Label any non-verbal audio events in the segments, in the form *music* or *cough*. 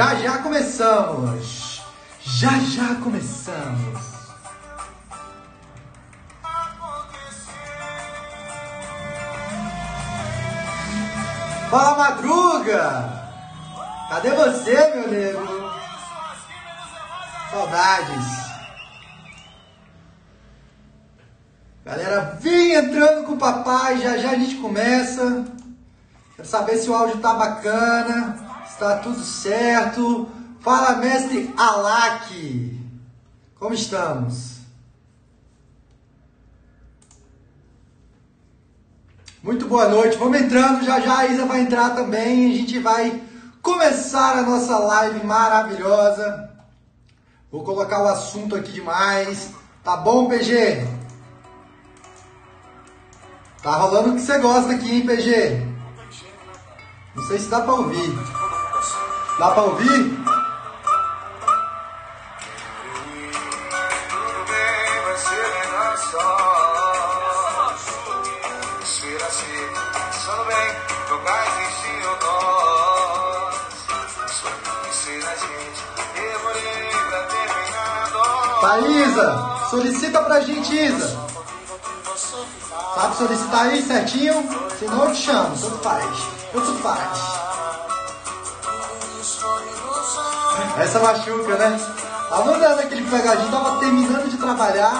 Já já começamos! Já já começamos! Fala Madruga! Cadê você, meu nego? Saudades! Galera, vem entrando com o papai, já já a gente começa. Quero saber se o áudio tá bacana, tá tudo certo. Fala, mestre Alak. Como estamos? Muito boa noite. Vamos entrando, já já a Isa vai entrar também. A gente vai começar a nossa live maravilhosa. Vou colocar o assunto aqui demais. Tá bom, PG? Tá rolando o que você gosta aqui, hein, PG? Não sei se dá pra ouvir. Dá pra ouvir? Thaisa, solicita pra gente, Isa. Sabe solicitar aí certinho? Senão eu te chamo, tanto faz. Tanto faz. Essa machuca, né? Tava andando aquele pegadinho, tava terminando de trabalhar.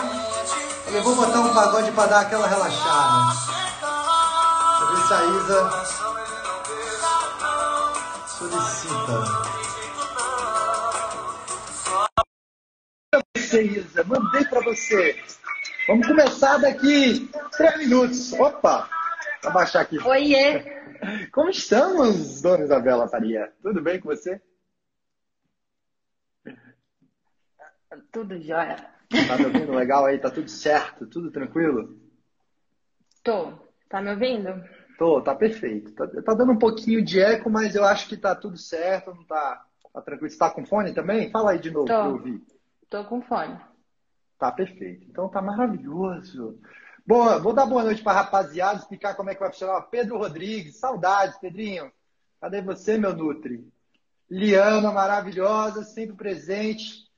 Falei, vou botar um pagode pra dar aquela relaxada. Deixa eu ver se a Isa solicita. Você, Isa, mandei pra você. Vamos começar daqui três minutos. Opa! Vou baixar aqui. Oiê! Como estamos, dona Isabela Faria? Tudo bem com você? Tudo jóia. Tá me ouvindo legal aí? Tá tudo certo? Tudo tranquilo? Tô. Tá me ouvindo? Tô, tá perfeito. Tá, tá dando um pouquinho de eco, mas eu acho que tá tudo certo, não tá, tá tranquilo. Você tá com fone também? Fala aí de novo Tô. pra eu ouvir. Tô com fone. Tá perfeito. Então tá maravilhoso. Bom, vou dar boa noite para rapaziada, explicar como é que vai funcionar. Pedro Rodrigues, saudades, Pedrinho. Cadê você, meu Nutri? Liana, maravilhosa, sempre presente.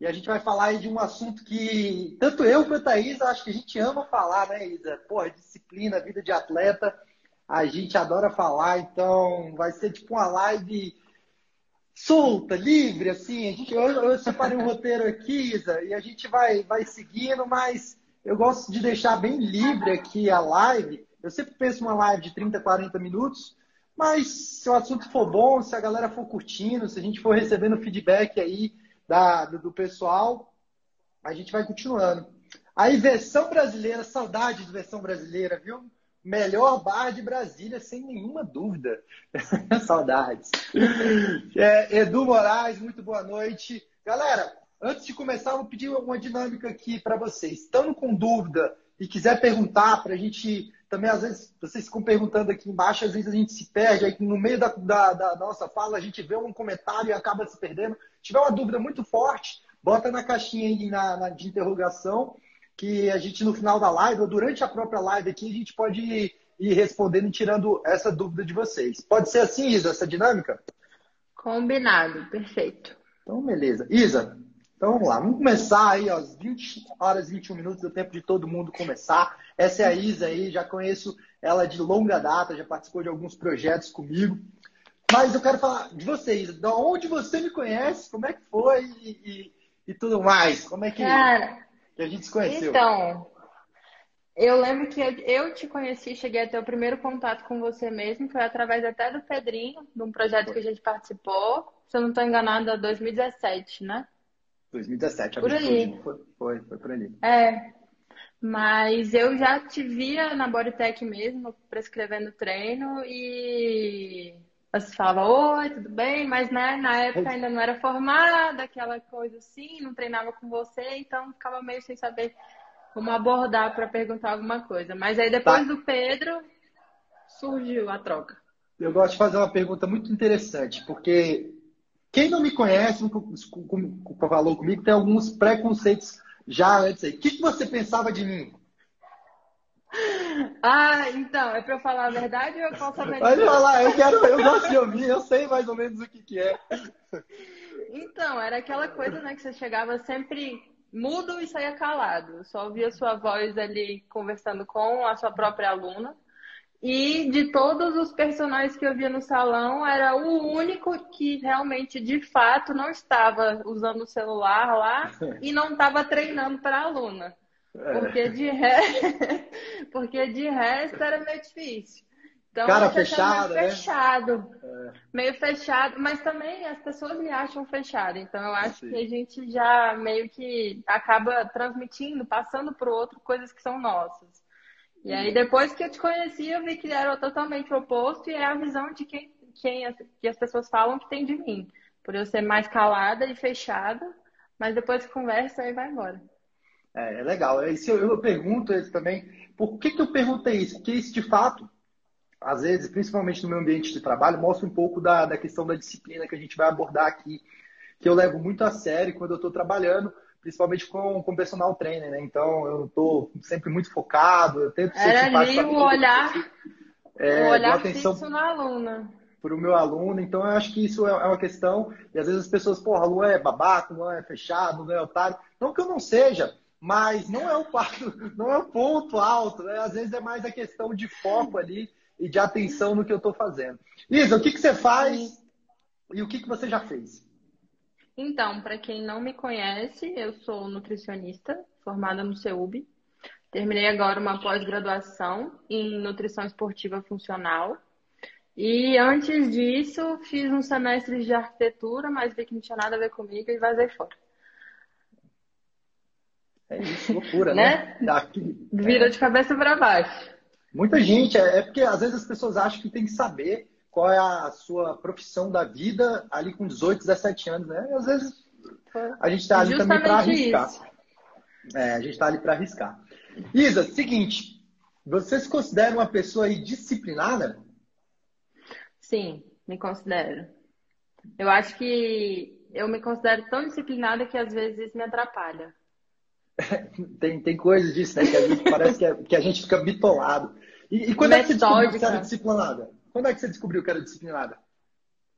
E a gente vai falar de um assunto que tanto eu quanto a Isa acho que a gente ama falar, né, Isa? Porra, disciplina, vida de atleta, a gente adora falar, então vai ser tipo uma live solta, livre, assim. A gente, eu, eu separei um roteiro aqui, Isa, e a gente vai, vai seguindo, mas eu gosto de deixar bem livre aqui a live. Eu sempre penso uma live de 30, 40 minutos, mas se o assunto for bom, se a galera for curtindo, se a gente for recebendo feedback aí da, do, do pessoal, a gente vai continuando. Aí, versão brasileira, saudade de versão brasileira, viu? Melhor bar de Brasília, sem nenhuma dúvida. *laughs* Saudades. É, Edu Moraes, muito boa noite. Galera, antes de começar, vou pedir uma dinâmica aqui para vocês. Estando com dúvida e quiser perguntar para a gente também, às vezes, vocês ficam perguntando aqui embaixo, às vezes a gente se perde, aí no meio da, da, da nossa fala a gente vê um comentário e acaba se perdendo. Se tiver uma dúvida muito forte, bota na caixinha aí na, na, de interrogação que a gente no final da live, ou durante a própria live aqui, a gente pode ir, ir respondendo e tirando essa dúvida de vocês. Pode ser assim, Isa, essa dinâmica? Combinado, perfeito. Então, beleza. Isa, então vamos lá. Vamos começar aí, às 20 horas e 21 minutos, é o tempo de todo mundo começar. Essa é a Isa aí, já conheço ela de longa data, já participou de alguns projetos comigo. Mas eu quero falar de você, Isa. De onde você me conhece, como é que foi e, e, e tudo mais? Como é que... Cara, que a gente se conheceu. Então, eu lembro que eu, te conheci, cheguei a ter o primeiro contato com você mesmo, foi através até do Pedrinho, de um projeto que a gente participou. Se eu não estou enganada, 2017, né? 2017, por ali. Foi, foi, foi por ali. É. Mas eu já te via na Bodytech mesmo, prescrevendo treino e você falava, oi, tudo bem? Mas né, na época ainda não era formada, aquela coisa assim, não treinava com você, então ficava meio sem saber como abordar para perguntar alguma coisa. Mas aí depois tá. do Pedro surgiu a troca. Eu gosto de fazer uma pergunta muito interessante, porque quem não me conhece, falou comigo, tem alguns preconceitos já antes aí. O que você pensava de mim? Ah, então, é para eu falar a verdade ou eu posso amenizar? Pode falar, eu quero, eu gosto de ouvir, eu sei mais ou menos o que, que é. Então, era aquela coisa, né, que você chegava sempre mudo e saía calado. Só ouvia sua voz ali conversando com a sua própria aluna. E de todos os personagens que eu via no salão, era o único que realmente, de fato, não estava usando o celular lá e não estava treinando para a aluna. É. Porque de, re... *laughs* Porque de resto era meio difícil. Então, Cara fechado, meio né? fechado. É. Meio fechado, mas também as pessoas me acham fechado. Então eu acho Sim. que a gente já meio que acaba transmitindo, passando para o outro coisas que são nossas. E aí depois que eu te conheci, eu vi que era totalmente o oposto e é a visão de quem, quem que as pessoas falam que tem de mim. Por eu ser mais calada e fechada, mas depois que conversa, aí vai embora. É, é legal. Isso eu, eu pergunto eles também, por que, que eu perguntei isso? Porque isso, de fato, às vezes, principalmente no meu ambiente de trabalho, mostra um pouco da, da questão da disciplina que a gente vai abordar aqui, que eu levo muito a sério quando eu estou trabalhando, principalmente com, com personal trainer, né? Então, eu estou sempre muito focado, eu tento ser Era ali o olhar, é, o olhar atenção fixo na aluna. Para o meu aluno, então eu acho que isso é, é uma questão, e às vezes as pessoas, porra, Lu é babaca, não é fechado, não é otário. Não que eu não seja, mas não é o *laughs* não é o ponto alto, né? Às vezes é mais a questão de foco ali e de atenção no que eu estou fazendo. Isa, o que, que você faz e o que, que você já fez? Então, para quem não me conhece, eu sou nutricionista, formada no CEUB. Terminei agora uma pós-graduação em nutrição esportiva funcional. E antes disso, fiz um semestre de arquitetura, mas vi que não tinha nada a ver comigo e vazei fora. É isso, loucura, né? né? Vira é. de cabeça para baixo. Muita gente, é, é, porque às vezes as pessoas acham que tem que saber qual é a sua profissão da vida ali com 18, 17 anos, né? E às vezes a gente está ali também para arriscar. É, a gente está ali para arriscar. Isa, seguinte, você se considera uma pessoa aí disciplinada? Sim, me considero. Eu acho que eu me considero tão disciplinada que às vezes me atrapalha. *laughs* tem, tem coisas disso, né? Que a gente parece que, é, que a gente fica bitolado. E, e quando é que você descobriu que era disciplinada? Quando é que você descobriu que era disciplinada?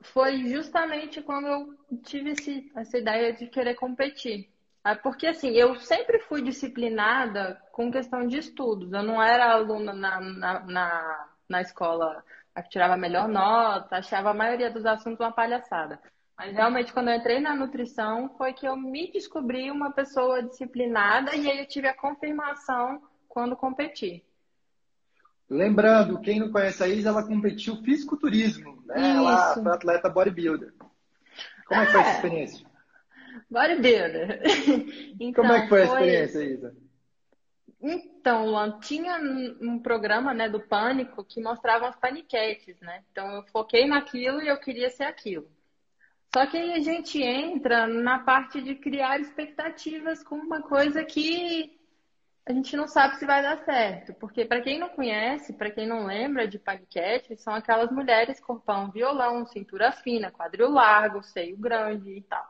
Foi justamente quando eu tive esse, essa ideia de querer competir. Ah, porque, assim, eu sempre fui disciplinada com questão de estudos. Eu não era aluna na, na, na, na escola que tirava a melhor nota, achava a maioria dos assuntos uma palhaçada. Mas realmente, quando eu entrei na nutrição, foi que eu me descobri uma pessoa disciplinada e aí eu tive a confirmação quando competi. Lembrando, quem não conhece a Isa, ela competiu fisiculturismo, né? Isso. Ela foi atleta bodybuilder. Como é que foi essa é. experiência? Bodybuilder. Então, *laughs* Como é que foi a experiência, Isa? Então, Luan, tinha um programa né, do Pânico que mostrava as paniquetes, né? Então eu foquei naquilo e eu queria ser aquilo. Só que aí a gente entra na parte de criar expectativas com uma coisa que a gente não sabe se vai dar certo. Porque, para quem não conhece, para quem não lembra de paniquete, são aquelas mulheres corpão violão, cintura fina, quadril largo, seio grande e tal.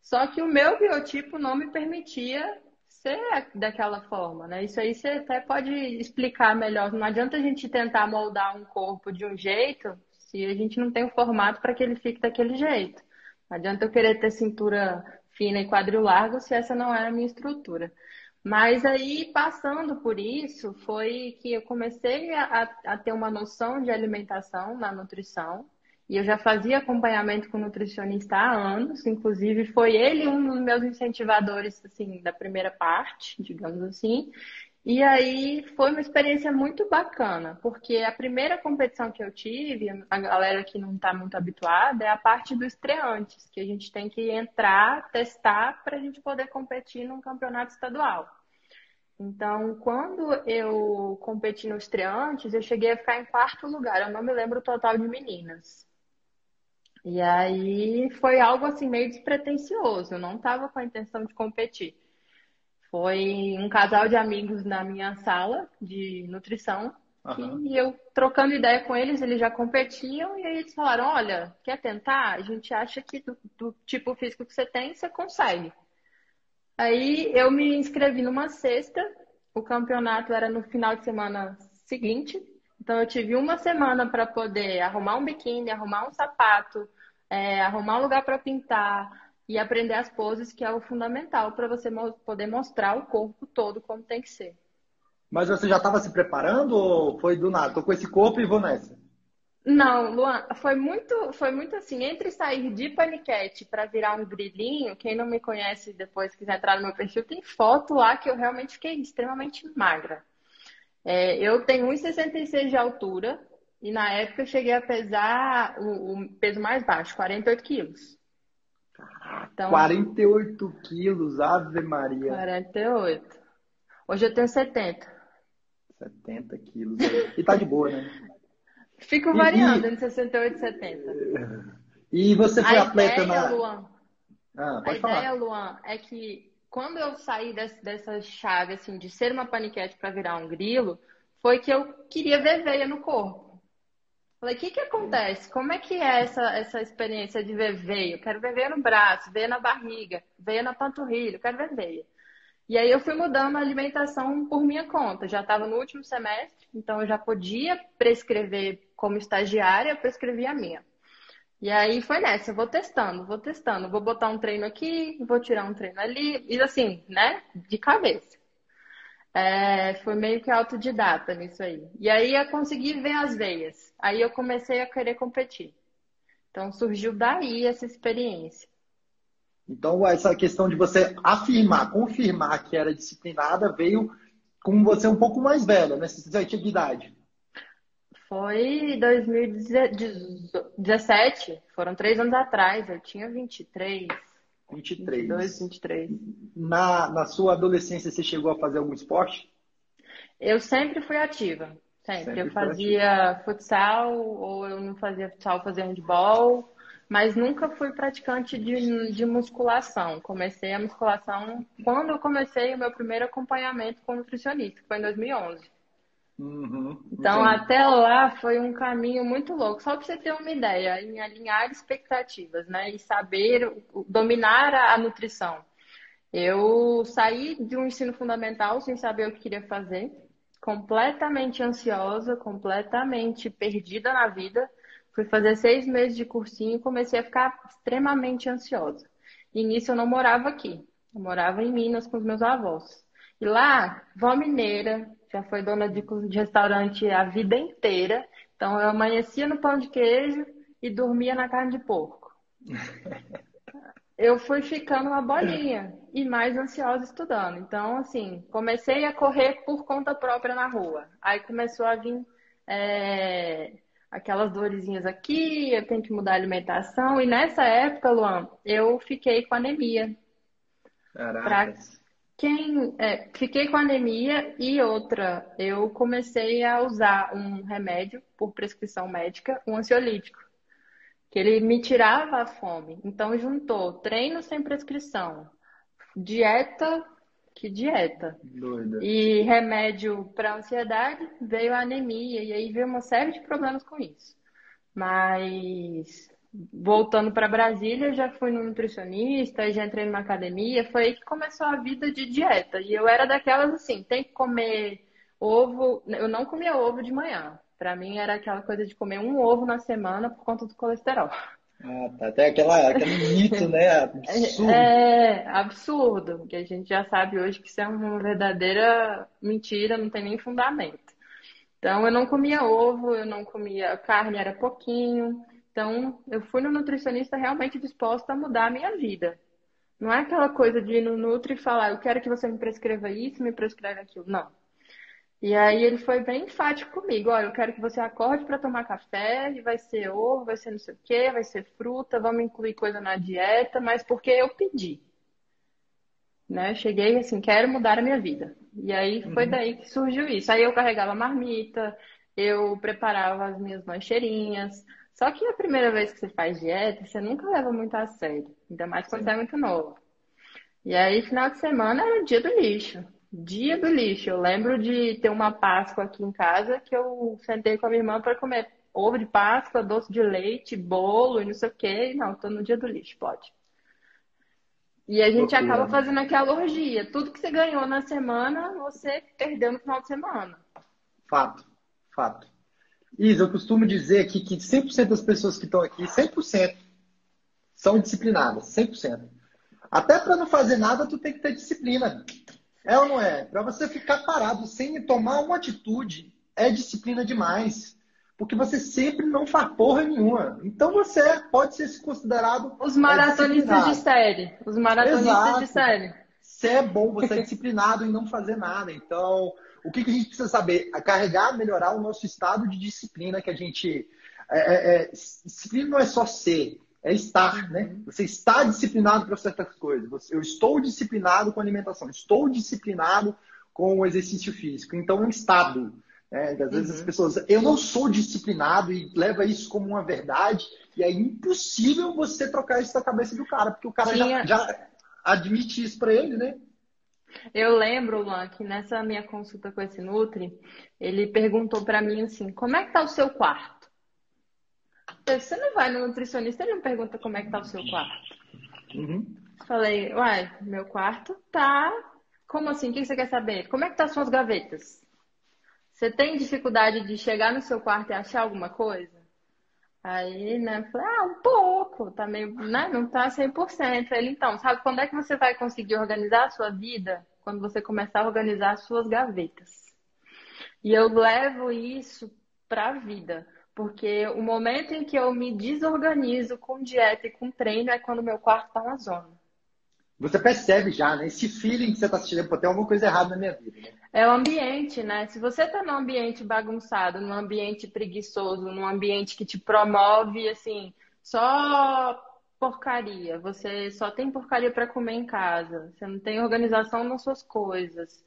Só que o meu biotipo não me permitia ser daquela forma, né? Isso aí você até pode explicar melhor. Não adianta a gente tentar moldar um corpo de um jeito se a gente não tem o formato para que ele fique daquele jeito. Não adianta eu querer ter cintura fina e quadril largo se essa não é a minha estrutura. Mas aí, passando por isso, foi que eu comecei a, a, ter uma noção de alimentação na nutrição. E eu já fazia acompanhamento com nutricionista há anos, inclusive foi ele um dos meus incentivadores, assim, da primeira parte, digamos assim. E aí foi uma experiência muito bacana, porque a primeira competição que eu tive, a galera que não está muito habituada, é a parte dos estreantes, que a gente tem que entrar, testar para a gente poder competir num campeonato estadual. Então, quando eu competi nos estreantes, eu cheguei a ficar em quarto lugar. Eu não me lembro o total de meninas. E aí foi algo assim meio despretensioso. Eu não estava com a intenção de competir. Foi um casal de amigos na minha sala de nutrição. Uhum. E eu trocando ideia com eles, eles já competiam, e aí eles falaram: Olha, quer tentar? A gente acha que do, do tipo físico que você tem, você consegue. Aí eu me inscrevi numa sexta, o campeonato era no final de semana seguinte. Então, eu tive uma semana para poder arrumar um biquíni, arrumar um sapato, é, arrumar um lugar para pintar e aprender as poses, que é o fundamental para você poder mostrar o corpo todo como tem que ser. Mas você já estava se preparando ou foi do nada? Tô com esse corpo e vou nessa. Não, Luan, foi muito, foi muito assim, entre sair de paniquete para virar um grilinho, quem não me conhece depois quiser entrar no meu perfil, tem foto lá que eu realmente fiquei extremamente magra. É, eu tenho 1,66 de altura e na época eu cheguei a pesar o, o peso mais baixo, 48 quilos. Então, 48 quilos, Ave Maria. 48. Hoje eu tenho 70. 70 quilos. E tá de boa, né? *laughs* Fico variando entre 68 e 70. E você foi a atleta ideia, na. Luan, Ah, a falar. ideia, Luan, é que quando eu saí desse, dessa chave, assim, de ser uma paniquete para virar um grilo, foi que eu queria ver veia no corpo. Falei, o que que acontece? Como é que é essa, essa experiência de ver veia? Eu quero ver veia no braço, veia na barriga, veia na panturrilha, eu quero ver veia. E aí eu fui mudando a alimentação por minha conta. Já estava no último semestre, então eu já podia prescrever como estagiária, eu prescrevi a minha. E aí foi nessa, eu vou testando, vou testando, vou botar um treino aqui, vou tirar um treino ali, e assim, né, de cabeça. É, foi meio que autodidata nisso aí. E aí eu consegui ver as veias. Aí eu comecei a querer competir. Então surgiu daí essa experiência. Então, essa questão de você afirmar, confirmar que era disciplinada, veio com você um pouco mais velha, né? Você já tinha idade. Foi 2017, foram três anos atrás, eu tinha 23, 23. 22, 23. Na, na sua adolescência, você chegou a fazer algum esporte? Eu sempre fui ativa, sempre. Sempre eu fazia futsal, ou eu não fazia futsal, eu fazia handball, mas nunca fui praticante de, de musculação. Comecei a musculação quando eu comecei o meu primeiro acompanhamento com nutricionista, que foi em 2011. Uhum, Então, entendi. até lá foi um caminho muito louco. Só para você ter uma ideia, em alinhar expectativas, né? E saber dominar a, a nutrição. Eu saí de um ensino fundamental sem saber o que queria fazer, completamente ansiosa, completamente perdida na vida. Fui fazer seis meses de cursinho e comecei a ficar extremamente ansiosa. E nisso eu não morava aqui, eu morava em Minas com os meus avós. E lá, vó mineira, já foi dona de, de restaurante a vida inteira. Então eu amanhecia no pão de queijo e dormia na carne de porco. *laughs* Eu fui ficando uma bolinha e mais ansiosa estudando. Então, assim, comecei a correr por conta própria na rua. Aí começou a vir é, aquelas dorezinhas aqui, eu tenho que mudar a alimentação. E nessa época, Luan, eu fiquei com anemia. Caracas. Quem é, fiquei com anemia e outra, eu comecei a usar um remédio por prescrição médica, um ansiolítico, que ele me tirava a fome. Então juntou treino sem prescrição, dieta, que dieta, Doida. e remédio para ansiedade, veio a anemia e aí veio uma série de problemas com isso. Mas voltando para Brasília, já fui no nutricionista, já entrei numa academia, foi aí que começou a vida de dieta. E eu era daquelas assim, tem que comer ovo, eu não comia ovo de manhã. Para mim era aquela coisa de comer um ovo na semana por conta do colesterol. Ah, tá. Até aquela, aquele mito, né? Absurdo. É absurdo, que a gente já sabe hoje que isso é uma verdadeira mentira, não tem nem fundamento. Então, eu não comia ovo, eu não comia carne, era pouquinho. Então, eu fui no nutricionista realmente disposta a mudar a minha vida. Não é aquela coisa de ir no Nutri e falar, eu quero que você me prescreva isso, me prescreve aquilo. Não. E aí ele foi bem enfático comigo, olha, eu quero que você acorde para tomar café, e vai ser ovo, vai ser não sei o quê, vai ser fruta, vamos incluir coisa na dieta, mas porque eu pedi. Né? Cheguei assim, quero mudar a minha vida. E aí foi daí que surgiu isso. Aí eu carregava marmita, eu preparava as minhas lancheirinhas. Só que a primeira vez que você faz dieta, você nunca leva muito a sério, ainda mais quando você é muito novo. E aí, final de semana era o dia do lixo. Dia do lixo. Eu lembro de ter uma Páscoa aqui em casa que eu sentei com a minha irmã para comer ovo de Páscoa, doce de leite, bolo e não sei o quê. Não, tô no dia do lixo, pode. E a gente acaba né? fazendo aquela orgia. Tudo que você ganhou na semana, você perdeu no final de semana. Fato. Fato. Isa, eu costumo dizer aqui que 100% das pessoas que estão aqui, 100%, são disciplinadas, 100%. Até para não fazer nada, tu tem que ter disciplina. É ou não é? Para você ficar parado sem tomar uma atitude, é disciplina demais. Porque você sempre não faz porra nenhuma. Então você pode ser considerado. Os maratonistas de série. Os maratonistas Exato. de série. Você é bom, você é disciplinado em não fazer nada. Então, o que, que a gente precisa saber? A carregar, melhorar o nosso estado de disciplina que a gente. É, é, é disciplina não é só ser, é estar, né? Você está disciplinado para certas coisas. Eu estou disciplinado com alimentação, estou disciplinado com o exercício físico. Então, é um estado. Né? Às vezes uhum. as pessoas, eu não sou disciplinado e leva isso como uma verdade, e é impossível você trocar isso da cabeça do cara, porque o cara já, já admite isso para ele, né? Eu lembro, Luan, que nessa minha consulta com esse Nutri, ele perguntou para mim assim: como é que tá o seu quarto? Você não vai no nutricionista, ele não pergunta como é que tá o seu quarto. Uhum. Falei, uai, meu quarto tá. Como assim? O que você quer saber? Como é que tá as suas gavetas? Você tem dificuldade de chegar no seu quarto e achar alguma coisa? Aí, né, falei, ah, um pouco, tá meio, né, não tá 100%. Ele, então, sabe quando é que você vai conseguir organizar a sua vida? Quando você começar a organizar as suas gavetas. E eu levo isso para a vida, porque o momento em que eu me desorganizo com dieta e com treino é quando meu quarto tá uma zona. Você percebe já, né? Esse feeling que você tá assistindo, pô, tem alguma coisa errada na minha vida, né? É o ambiente, né? Se você tá num ambiente bagunçado, num ambiente preguiçoso, num ambiente que te promove, assim, só porcaria, você só tem porcaria para comer em casa, você não tem organização nas suas coisas.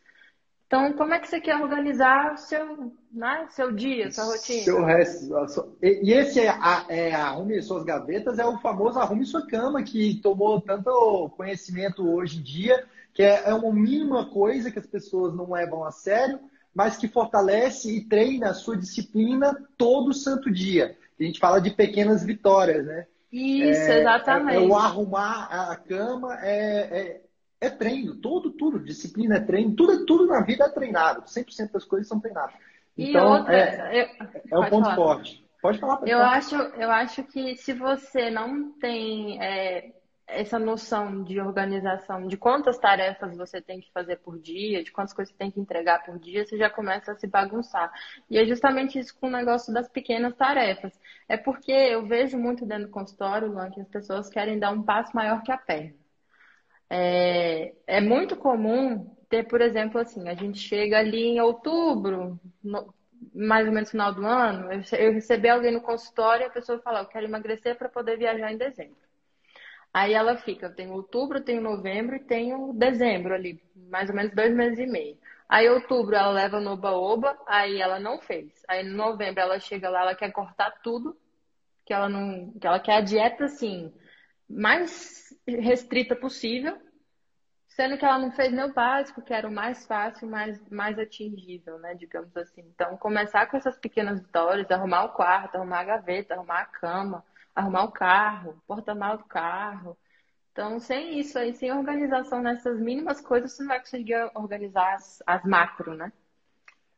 Então, como é que você quer organizar o seu, né, seu dia, sua rotina? Seu resto. E esse é, é Arrume Suas Gavetas, é o famoso Arrume Sua Cama, que tomou tanto conhecimento hoje em dia, que é, é uma mínima coisa que as pessoas não levam a sério, mas que fortalece e treina a sua disciplina todo santo dia. A gente fala de pequenas vitórias, né? Isso, é, exatamente. É, é, o arrumar a cama é, é é treino, tudo, tudo. Disciplina é treino, tudo, tudo na vida é treinado. 100% das coisas são treinadas. Então, outra, é, eu, é o ponto falar. forte. Pode falar. Pode eu, falar. Acho, eu acho que se você não tem é, essa noção de organização, de quantas tarefas você tem que fazer por dia, de quantas coisas você tem que entregar por dia, você já começa a se bagunçar. E é justamente isso com o negócio das pequenas tarefas. É porque eu vejo muito dentro do consultório, Luan, que as pessoas querem dar um passo maior que a perna. É, é muito comum ter, por exemplo, assim, a gente chega ali em outubro, no, mais ou menos final do ano, eu, eu recebi alguém no consultório e a pessoa fala, eu quero emagrecer para poder viajar em dezembro. Aí ela fica, tenho outubro, tenho novembro e tenho dezembro ali, mais ou menos dois meses e meio. Aí outubro ela leva no oba-oba, aí ela não fez. Aí no novembro ela chega lá, ela quer cortar tudo, que ela não, que ela quer a dieta assim, mais restrita possível, sendo que ela não fez nem o básico, que era o mais fácil, mais, mais atingível, né, digamos assim. Então, começar com essas pequenas vitórias, arrumar o quarto, arrumar a gaveta, arrumar a cama, arrumar o carro, porta-malas do carro. Então, sem isso aí, sem organização nessas mínimas coisas, você não vai conseguir organizar as, as macro, né?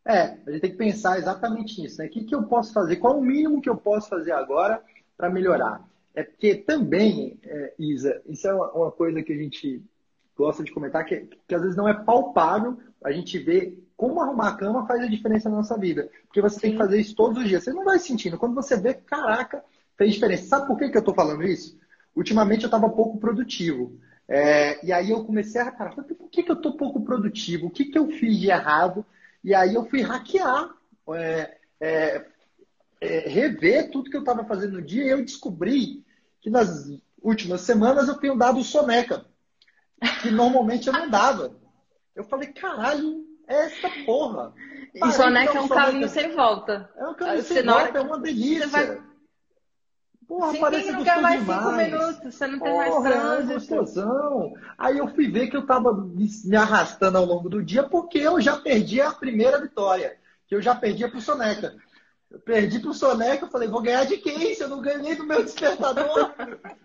É, a gente tem que pensar exatamente nisso, né? O que, que eu posso fazer? Qual o mínimo que eu posso fazer agora para melhorar? É porque também, é, Isa, isso é uma, uma, coisa que a gente gosta de comentar, que, que às vezes não é palpável a gente ver como arrumar a cama faz a diferença na nossa vida. Porque você Sim. tem que fazer isso todos os dias. Você não vai sentindo. Quando você vê, caraca, fez diferença. Sabe por que, que eu estou falando isso? Ultimamente eu estava pouco produtivo. É, e aí eu comecei a reparar, por que, que eu estou pouco produtivo? O que, que eu fiz de errado? E aí eu fui hackear, é, é, é rever tudo que eu estava fazendo no dia e eu descobri que nas últimas semanas eu tenho dado soneca, que normalmente eu não dava. Eu falei, caralho, é essa porra. E soneca é um caminho sem volta. É um caminho sem volta, é uma delícia. Porra, Sim, parece não quer mais demais. cinco minutos, você não tem mais é trânsito. É Aí eu fui ver que eu tava me arrastando ao longo do dia porque eu já perdi a primeira vitória, que eu já perdi pro Soneca. Eu perdi pro Soneca, eu falei, vou ganhar de quem? Se eu não ganhei do meu despertador,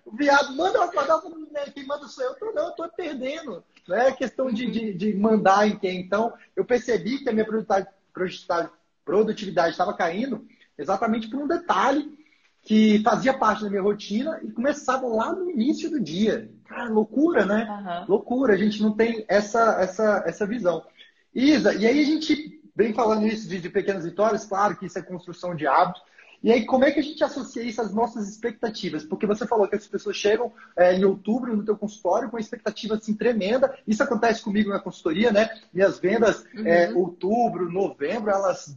o *laughs* viado manda eu acordar, né, quem manda sou eu. Eu, não, eu tô perdendo. Não é questão de, de, de, mandar em quem. Então, eu percebi que a minha produtividade, produtividade estava caindo exatamente por um detalhe que fazia parte da minha rotina e começava lá no início do dia. Cara, loucura, né? Uhum. Loucura, a gente não tem essa, essa, essa visão. Isa, e aí a gente vem falando isso de, de pequenas vitórias, claro que isso é construção de hábitos, e aí, como é que a gente associa isso às nossas expectativas? Porque você falou que as pessoas chegam é, em outubro no teu consultório com uma expectativa assim tremenda. Isso acontece comigo na consultoria, né? Minhas vendas, uhum. é, outubro, novembro, elas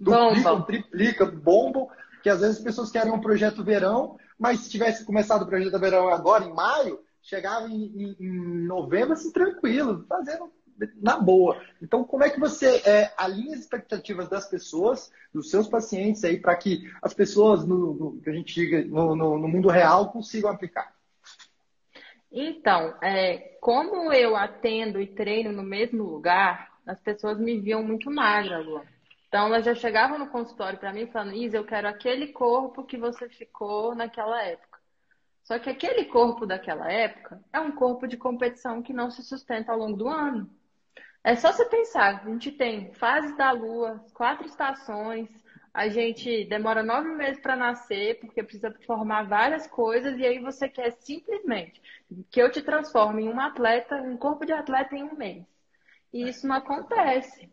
duplicam, Bomba. triplicam, bombam. Que às vezes as pessoas querem um projeto verão, mas se tivesse começado o projeto verão agora, em maio, chegava em, em, em novembro assim, tranquilo, fazendo na boa. Então, como é que você é, alinha as expectativas das pessoas, dos seus pacientes aí, para que as pessoas, no, no, que a gente diga, no, no, no, mundo real, consigam aplicar? Então, é, como eu atendo e treino no mesmo lugar, as pessoas me viam muito magra, Lu. Então, elas já chegavam no consultório para mim falando, Isa, eu quero aquele corpo que você ficou naquela época. Só que aquele corpo daquela época é um corpo de competição que não se sustenta ao longo do ano. É só você pensar, a gente tem fases da Lua, quatro estações, a gente demora nove meses para nascer, porque precisa formar várias coisas, e aí você quer simplesmente que eu te transforme em um atleta, um corpo de atleta em um mês. E isso não acontece.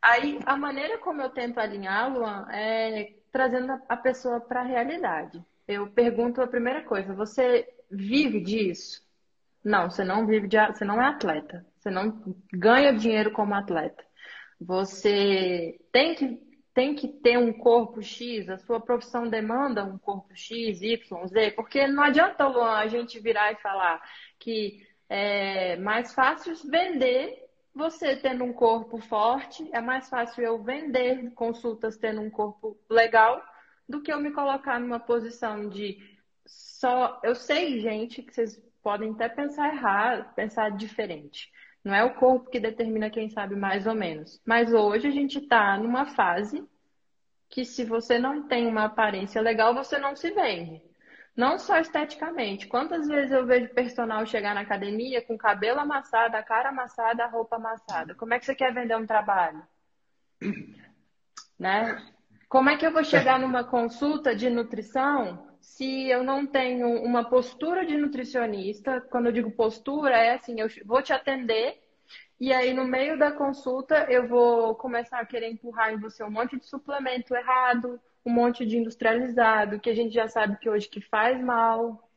Aí a maneira como eu tento alinhar, Luan, é trazendo a pessoa para a realidade. Eu pergunto a primeira coisa: você vive disso? Não, você não vive de, você não é atleta. Você não ganha dinheiro como atleta. Você tem que, tem que ter um corpo X, a sua profissão demanda um corpo X, Y, Z, porque não adianta, Luan, a gente virar e falar que é mais fácil vender você tendo um corpo forte, é mais fácil eu vender consultas tendo um corpo legal do que eu me colocar numa posição de só. Eu sei, gente, que vocês podem até pensar errado, pensar diferente. Não é o corpo que determina quem sabe mais ou menos. Mas hoje a gente está numa fase que se você não tem uma aparência legal, você não se vende. Não só esteticamente. Quantas vezes eu vejo personal chegar na academia com cabelo amassado, a cara amassada, a roupa amassada? Como é que você quer vender um trabalho? Né? Como é que eu vou chegar numa consulta de nutrição se eu não tenho uma postura de nutricionista, quando eu digo postura, é assim, eu vou te atender e aí no meio da consulta eu vou começar a querer empurrar em você um monte de suplemento errado, um monte de industrializado, que a gente já sabe que hoje que faz mal.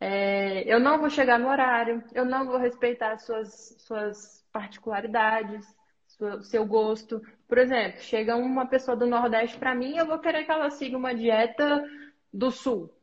É, eu não vou chegar no horário, eu não vou respeitar suas, suas particularidades, sua, seu gosto. Por exemplo, chega uma pessoa do Nordeste para mim, eu vou querer que ela siga uma dieta do sul.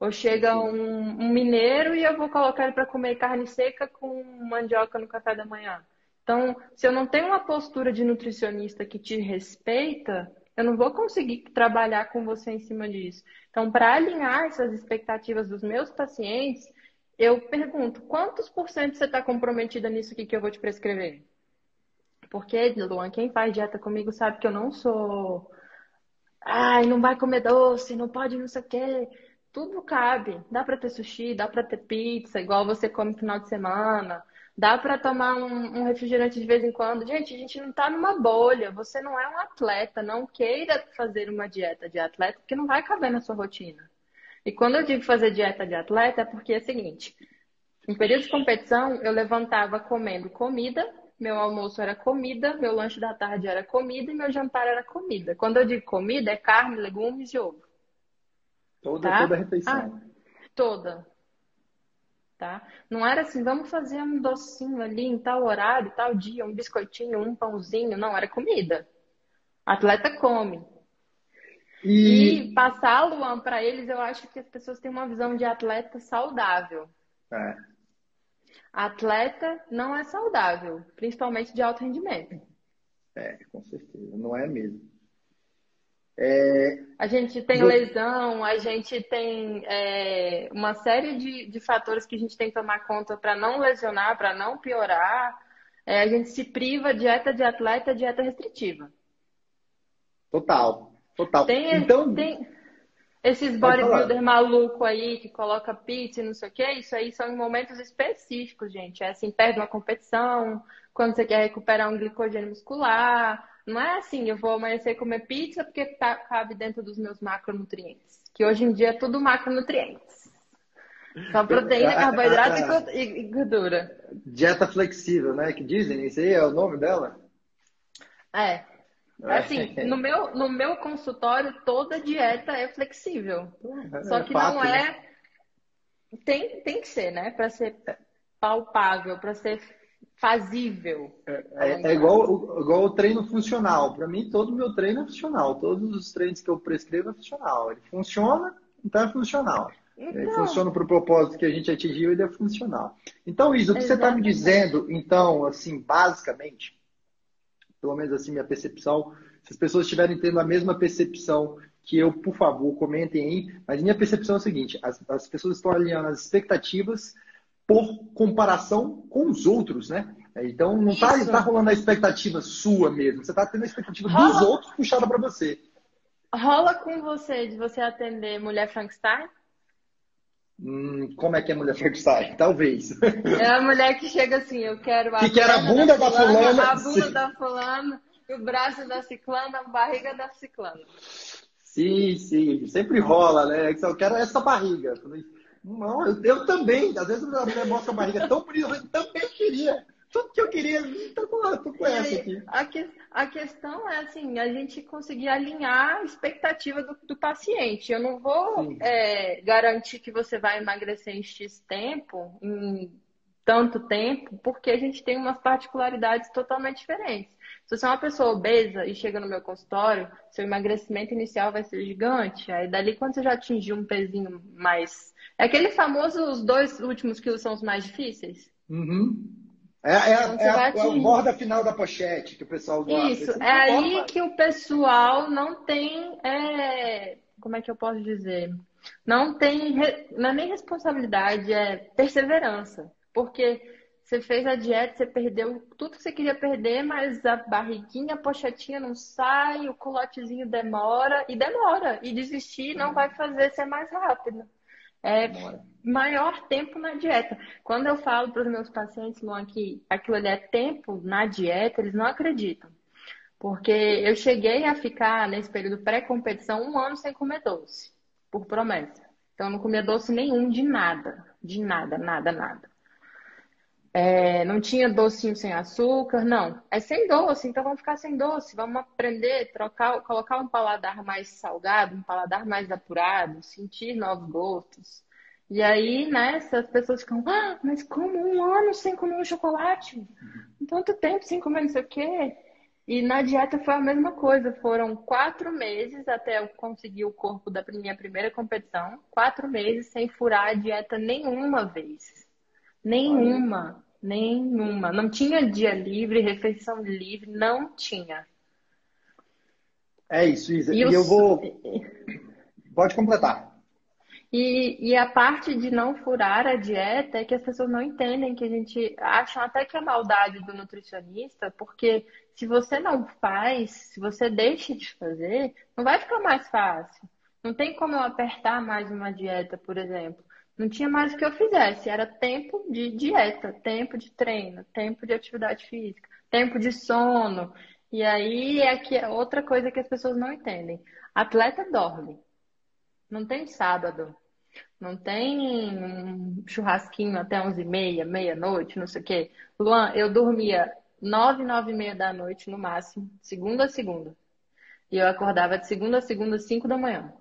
Ou chega um, um mineiro e eu vou colocar ele para comer carne seca com mandioca no café da manhã. Então, se eu não tenho uma postura de nutricionista que te respeita, eu não vou conseguir trabalhar com você em cima disso. Então, para alinhar essas expectativas dos meus pacientes, eu pergunto: quantos por cento você está comprometida nisso aqui que eu vou te prescrever? Porque, Luan, quem faz dieta comigo sabe que eu não sou Ai, não vai comer doce, não pode não sei o quê. Tudo cabe. Dá para ter sushi, dá para ter pizza, igual você come no final de semana. Dá para tomar um, um, refrigerante de vez em quando. Gente, a gente não tá numa bolha. Você não é um atleta. Não queira fazer uma dieta de atleta, porque não vai caber na sua rotina. E quando eu digo fazer dieta de atleta, é porque é o seguinte: em período de competição, eu levantava comendo comida meu almoço era comida, meu lanche da tarde era comida e meu jantar era comida. Quando eu digo comida, é carne, legumes e ovo. Toda, tá? toda a refeição. Ah, toda. Tá? Não era assim, vamos fazer um docinho ali em tal horário, tal dia, um biscoitinho, um pãozinho. Não, era comida. Atleta come. E, e passar, Luan, para eles, eu acho que as pessoas têm uma visão de atleta saudável. É. Atleta não é saudável, principalmente de alto rendimento. É, com certeza, não é mesmo. É... A gente tem lesão, a gente tem é, uma série de, de fatores que a gente tem que tomar conta para não lesionar, para não piorar. É, a gente se priva dieta de atleta, dieta restritiva. Total, total. Tem, então, tem, esses bodybuilder maluco aí que coloca pizza e não sei o que, isso aí são em momentos específicos, gente. É assim, perto de uma competição, quando você quer recuperar um glicogênio muscular, Não é assim, eu vou amanhecer comer pizza porque tá, cabe dentro dos meus macronutrientes. Que hoje em dia é tudo macronutrientes. Só proteína, *laughs* carboidrato e gordura. Dieta flexível, né? Que dizem, esse aí é o nome dela? É. Assim, no meu, no meu consultório, toda dieta é flexível. É, Só que é não é. Né? Tem, tem que ser, né? Para ser palpável, para ser fazível. É, é, é igual, igual o treino funcional. Para mim, todo o meu treino é funcional. Todos os treinos que eu prescrevo é funcional. Ele funciona, então é funcional. Então... Ele funciona para o propósito que a gente atingiu, ele é funcional. Então, Isa, o que Exatamente. você está me dizendo, então, assim, basicamente, pelo menos assim, minha percepção, se as pessoas estiverem tendo a mesma percepção que eu, por favor, comentem aí, mas minha percepção é a seguinte, as, as pessoas estão alinhando as expectativas por comparação com os outros, né? Então não está tá rolando a expectativa sua mesmo, você está tendo a expectativa rola, dos outros puxada para você. Rola com você de você atender mulher Frankenstein? Hum, como é que é mulher Frankenstein? *laughs* Talvez. É a mulher que chega assim, eu quero a, que quer a bunda da, fulana, fulana, a bunda sim. da fulana, o braço da ciclana, a barriga da ciclana. Sim, sim, sempre rola, né? Eu quero essa barriga. Não, eu, eu, também. Às vezes a mulher mostra a barriga tão bonita, eu também queria. Tudo que eu queria, com, tô com essa aqui. A, que, a questão é assim, a gente conseguir alinhar a expectativa do, do paciente. Eu não vou é, garantir que você vai emagrecer em X tempo, em tanto tempo, porque a gente tem umas particularidades totalmente diferentes. Se você é uma pessoa obesa e chega no meu consultório, seu emagrecimento inicial vai ser gigante. Aí dali quando você já atingir um pezinho mais. É aquele famoso, os dois últimos quilos são os mais difíceis? Uhum. É, é, então, é, a, é a borda final da pochete que o pessoal gosta. Isso, é aí que o pessoal não tem. É... Como é que eu posso dizer? Não tem. Não é nem responsabilidade, é perseverança. Porque você fez a dieta, você perdeu tudo que você queria perder, mas a barriguinha, a pochetinha não sai, o culotezinho demora e demora. E desistir não vai fazer ser mais rápido. É maior tempo na dieta. Quando eu falo para os meus pacientes, Luan, que aquilo ali é tempo na dieta, eles não acreditam. Porque eu cheguei a ficar nesse período pré-competição um ano sem comer doce, por promessa. Então eu não comia doce nenhum de nada, de nada, nada, nada. É, não tinha docinho sem açúcar, não. É sem doce, então vamos ficar sem doce. Vamos aprender, trocar, colocar um paladar mais salgado, um paladar mais apurado, sentir novos gostos. E aí, nessa, né, as pessoas ficam, ah, mas como um ano sem comer um chocolate? Tanto tempo sem comer não sei o quê. E na dieta foi a mesma coisa. Foram quatro meses até eu conseguir o corpo da minha primeira competição. Quatro meses sem furar a dieta nenhuma vez. Nenhuma. Nenhuma. Não tinha dia livre, refeição livre, não tinha. É isso, Isa. E, e eu vou. Pode completar. E, e a parte de não furar a dieta é que as pessoas não entendem que a gente acham até que é maldade do nutricionista, porque se você não faz, se você deixa de fazer, não vai ficar mais fácil. Não tem como eu apertar mais uma dieta, por exemplo. Não tinha mais o que eu fizesse, era tempo de dieta, tempo de treino, tempo de atividade física, tempo de sono. E aí é que é outra coisa que as pessoas não entendem. Atleta dorme. Não tem sábado. Não tem um churrasquinho até 11h30, meia-noite, não sei o quê. Luan, eu dormia 9, 9 e meia da noite no máximo, segunda a segunda. E eu acordava de segunda a segunda, 5 da manhã.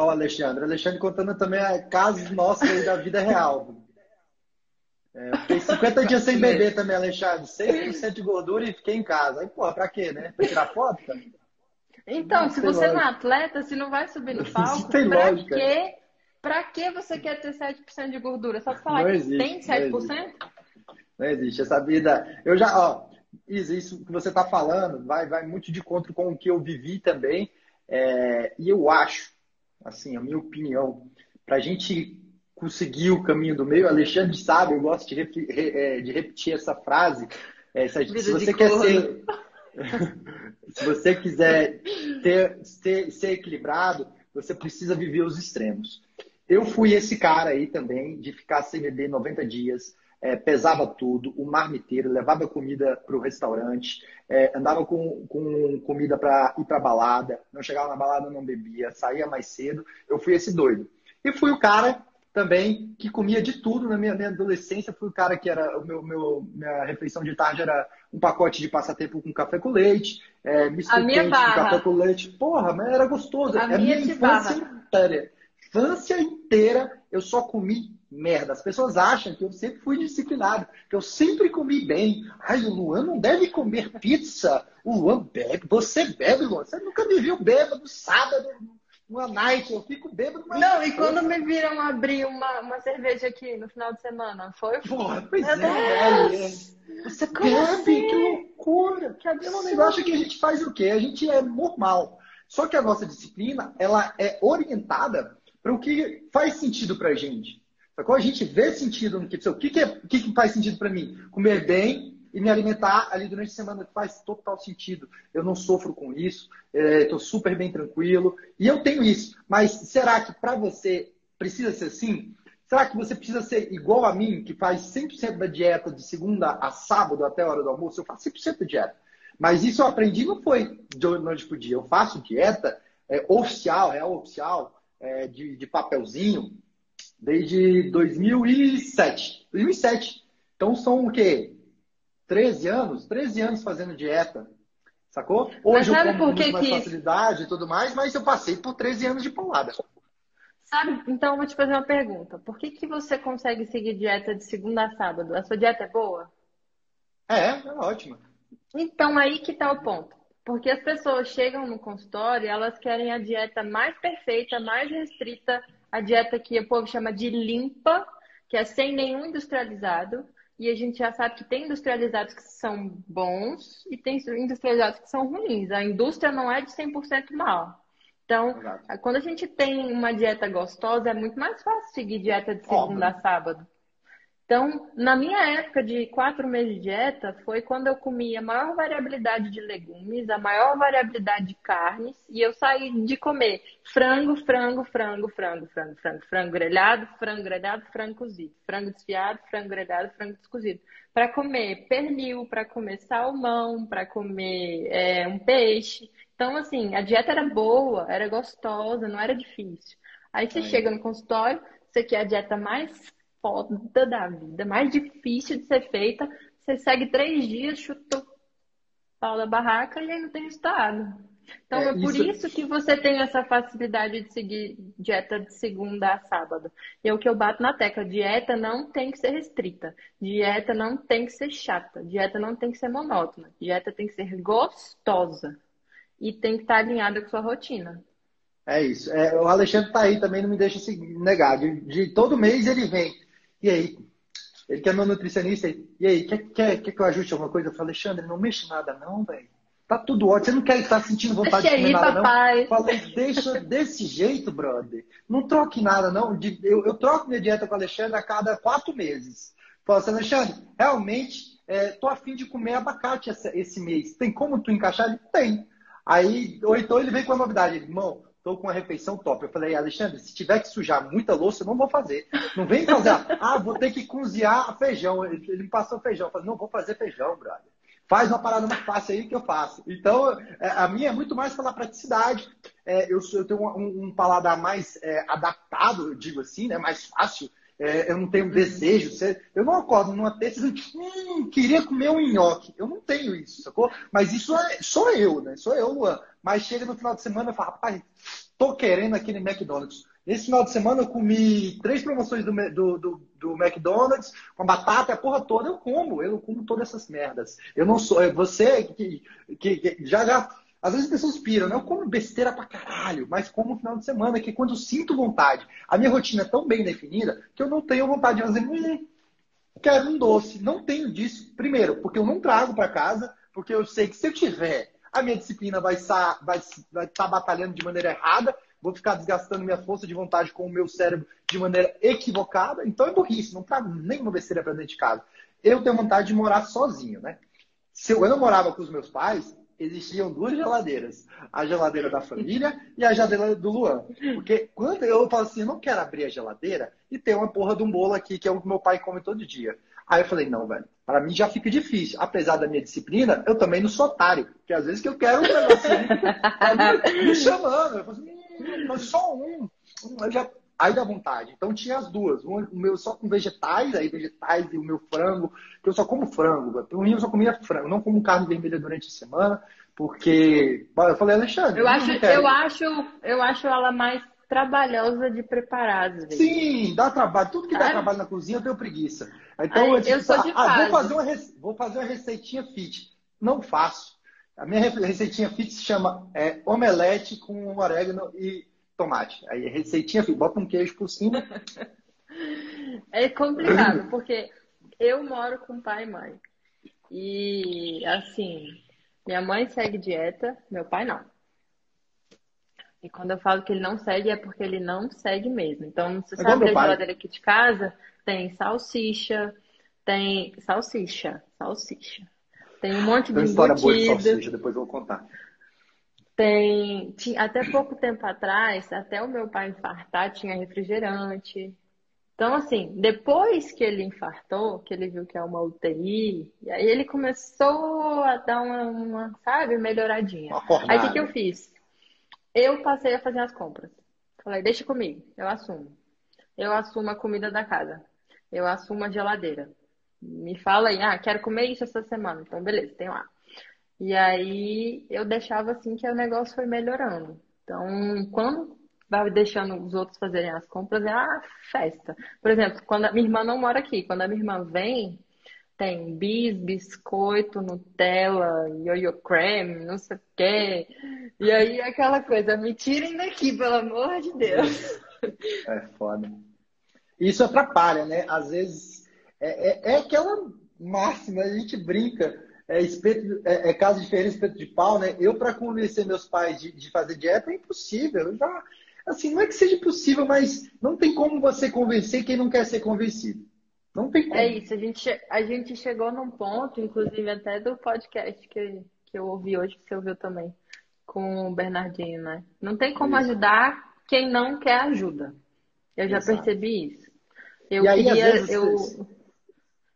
O Alexandre. Alexandre contando também casos nossos aí da vida real. É, fiquei 50 dias sem beber também, Alexandre. 6% de gordura e fiquei em casa. Aí, porra, pra quê, né? Pra tirar foto? Cara? Então, não, se você lógica. não é atleta, se não vai subir no *laughs* palco, tem pra lógica. quê? Pra que você quer ter 7% de gordura? Só pra falar não que existe, tem 7%? Não existe. não existe. Essa vida. Eu já, ó, isso, isso que você tá falando vai, vai muito de encontro com o que eu vivi também. É, e eu acho assim, a minha opinião, para a gente conseguir o caminho do meio, Alexandre sabe, eu gosto de, é, de repetir essa frase. É, se, se você quer ser. *laughs* se você quiser ter, ser, ser equilibrado, você precisa viver os extremos. Eu fui esse cara aí também, de ficar sem beber 90 dias, é, pesava tudo, o marmiteiro, levava comida para o restaurante, é, andava com, com comida para ir para balada, não chegava na balada, não bebia, saía mais cedo. Eu fui esse doido. E fui o cara também que comia de tudo na minha, minha adolescência. Fui o cara que era o meu, meu, minha refeição de tarde era um pacote de passatempo com café com leite, é, misto quente com café com leite. Porra, mas era gostoso. A é minha, minha infância inteira. Infância inteira eu só comi merda. As pessoas acham que eu sempre fui disciplinado, que eu sempre comi bem. Ai, o Luan não deve comer pizza. O Luan bebe. Você bebe, Luan? Você nunca me viu bêbado sábado, uma night. Eu fico bêbado. Mas não, e quando me viram abrir uma, uma cerveja aqui no final de semana? Foi? Porra, pois é, é, Você Como bebe, assim? que loucura. Que absurdo. É um negócio que a gente faz o quê? A gente é normal. Só que a nossa disciplina, ela é orientada para o que faz sentido para a gente. Sacou? A gente vê sentido no que. O que, que, é, o que, que faz sentido para mim? Comer bem e me alimentar ali durante a semana faz total sentido. Eu não sofro com isso, estou é, super bem tranquilo. E eu tenho isso. Mas será que para você precisa ser assim? Será que você precisa ser igual a mim, que faz 100% da dieta de segunda a sábado até a hora do almoço? Eu faço 100% da dieta. Mas isso eu aprendi não foi de noite para dia. Eu faço dieta é, oficial, real oficial, é, de, de papelzinho, desde 2007. 2007. Então são o quê? 13 anos? 13 anos fazendo dieta. Sacou? Hoje eu como com muito mais que... facilidade e tudo mais, mas eu passei por 13 anos de paulada. Sabe? Então eu vou te fazer uma pergunta. Por que, que você consegue seguir dieta de segunda a sábado? A sua dieta é boa? É, é ótima. Então aí que tá o ponto. Porque as pessoas chegam no consultório e elas querem a dieta mais perfeita, mais restrita, a dieta que o povo chama de limpa, que é sem nenhum industrializado. E a gente já sabe que tem industrializados que são bons e tem industrializados que são ruins. A indústria não é de 100% mal. Então, quando a gente tem uma dieta gostosa, é muito mais fácil seguir dieta de segunda Óbvio. a sábado. Então, na minha época de quatro meses de dieta, foi quando eu comia a maior variabilidade de legumes, a maior variabilidade de carnes, e eu saí de comer frango, frango, frango, frango, frango, frango, frango grelhado, frango grelhado, frango cozido, frango desfiado, frango grelhado, frango descozido, para comer pernil, para comer salmão, para comer é, um peixe. Então, assim, a dieta era boa, era gostosa, não era difícil. Aí você chega no consultório, você quer a dieta mais foda da vida, mais difícil de ser feita. Você segue três dias, chuta o pau da barraca e aí não tem resultado. Então é, é por isso... isso... que você tem essa facilidade de seguir dieta de segunda a sábado. E é o que eu bato na tecla: dieta não tem que ser restrita, dieta não tem que ser chata, dieta não tem que ser monótona, dieta tem que ser gostosa e tem que estar alinhada com sua rotina. É isso. É, o Alexandre tá aí também, não me deixa se negar. De, de todo mês ele vem. E aí? Ele quer meu nutricionista. E aí, quer, quer, quer que eu ajuste alguma coisa? Eu falei, Alexandre, não mexe nada não, velho. Tá tudo ótimo. Você não quer estar sentindo vontade deixa de comer aí, nada, papai. não? Eu falei, deixa desse jeito, brother. Não troque nada, não. Eu, eu troco minha dieta com o Alexandre a cada quatro meses. Falei assim, Alexandre, realmente, é, tô afim de comer abacate esse, esse mês. Tem como tu encaixar? Ele tem. Aí, ou então ele vem com a novidade. Irmão, estou com uma refeição top. Eu falei, Alexandre, se tiver que sujar muita louça, eu não vou fazer. Não vem fazer, *laughs* ah, vou ter que cozinhar feijão. Ele me passou feijão. Eu falei, não, vou fazer feijão, brother. Faz uma parada mais fácil aí que eu faço. Então, é, a minha é muito mais pela praticidade. É, eu, eu, tenho um, um paladar mais é, adaptado, eu digo assim, né? mais fácil. É, eu não tenho desejo. Eu não acordo numa terça e hum, queria comer um nhoque. Eu não tenho isso, sacou? Mas isso é, sou eu, né? Sou eu, Luan. Mas chega no final de semana e fala, rapaz, tô querendo aquele McDonald's. Esse final de semana eu comi três promoções do, do, do, do McDonald's, com batata, a porra toda, eu como. Eu como todas essas merdas. Eu não sou. É você que, que, que já já. Às vezes as pessoas piram, né? Eu como besteira pra caralho, mas como no final de semana, que quando eu sinto vontade, a minha rotina é tão bem definida que eu não tenho vontade de fazer, hum, quero um doce. Não tenho disso. Primeiro, porque eu não trago para casa, porque eu sei que se eu tiver a minha disciplina vai estar vai, vai tá batalhando de maneira errada, vou ficar desgastando minha força de vontade com o meu cérebro de maneira equivocada. Então é burrice, não trago nenhuma besteira para dentro de casa. Eu tenho vontade de morar sozinho, né? Se eu, eu não morava com os meus pais, existiam duas geladeiras. A geladeira da família e a geladeira do Luan. Porque quando eu falo assim, eu não quero abrir a geladeira e ter uma porra de um bolo aqui, que é o que meu pai come todo dia. Aí eu falei, não, velho, para mim já fica difícil. Apesar da minha disciplina, eu também não sou otário. Porque às vezes que eu quero um negocinho me, me chamando. Eu falo assim, mas só um. Eu já, aí dá vontade. Então tinha as duas. Um, o meu só com vegetais, aí vegetais e o meu frango, que eu só como frango. Por mim eu só comia frango, não como carne vermelha durante a semana, porque eu falei, Alexandre, eu acho, eu acho, eu acho ela mais trabalhosa de preparar, às vezes. Sim, dá trabalho. Tudo que dá trabalho na cozinha eu tenho preguiça. Então Ai, eu, sou de ah, vou, fazer uma, vou fazer uma receitinha fit. Não faço. A minha receitinha fit se chama é, omelete com orégano e tomate. Aí receitinha fit, bota um queijo por cima. *laughs* é complicado, porque eu moro com pai e mãe. E assim, minha mãe segue dieta, meu pai não. E quando eu falo que ele não segue, é porque ele não segue mesmo. Então, você é sabe que a geladeira aqui de casa tem salsicha, tem salsicha, salsicha. Tem um monte de história boa de salsicha, depois eu vou contar. Tem, até pouco tempo atrás, até o meu pai infartar, tinha refrigerante. Então, assim, depois que ele infartou, que ele viu que é uma UTI, e aí ele começou a dar uma, uma sabe, melhoradinha. Aí o que, que eu fiz? Eu passei a fazer as compras. Falei, deixa comigo, eu assumo. Eu assumo a comida da casa. Eu assumo a geladeira. Me fala aí, ah, quero comer isso essa semana. Então, beleza, tem lá. E aí eu deixava assim que o negócio foi melhorando. Então, quando vai deixando os outros fazerem as compras, é a festa. Por exemplo, quando a minha irmã não mora aqui, quando a minha irmã vem, tem bis, biscoito, Nutella, yo-yo creme, não sei o quê. E aí aquela coisa, me tirem daqui, pelo amor de Deus. É foda. Isso atrapalha, né? Às vezes é, é, é aquela máxima, a gente brinca. É, espeto, é, é caso diferente, espeto de pau, né? Eu, para convencer meus pais de, de fazer dieta, é impossível. Eu já, assim, não é que seja impossível, mas não tem como você convencer quem não quer ser convencido. Não tem como. É isso, a gente, a gente chegou num ponto, inclusive até do podcast que, que eu ouvi hoje, que você ouviu também, com o Bernardinho, né? Não tem como isso. ajudar quem não quer ajuda. Eu já Exato. percebi isso. Eu aí, queria, eu,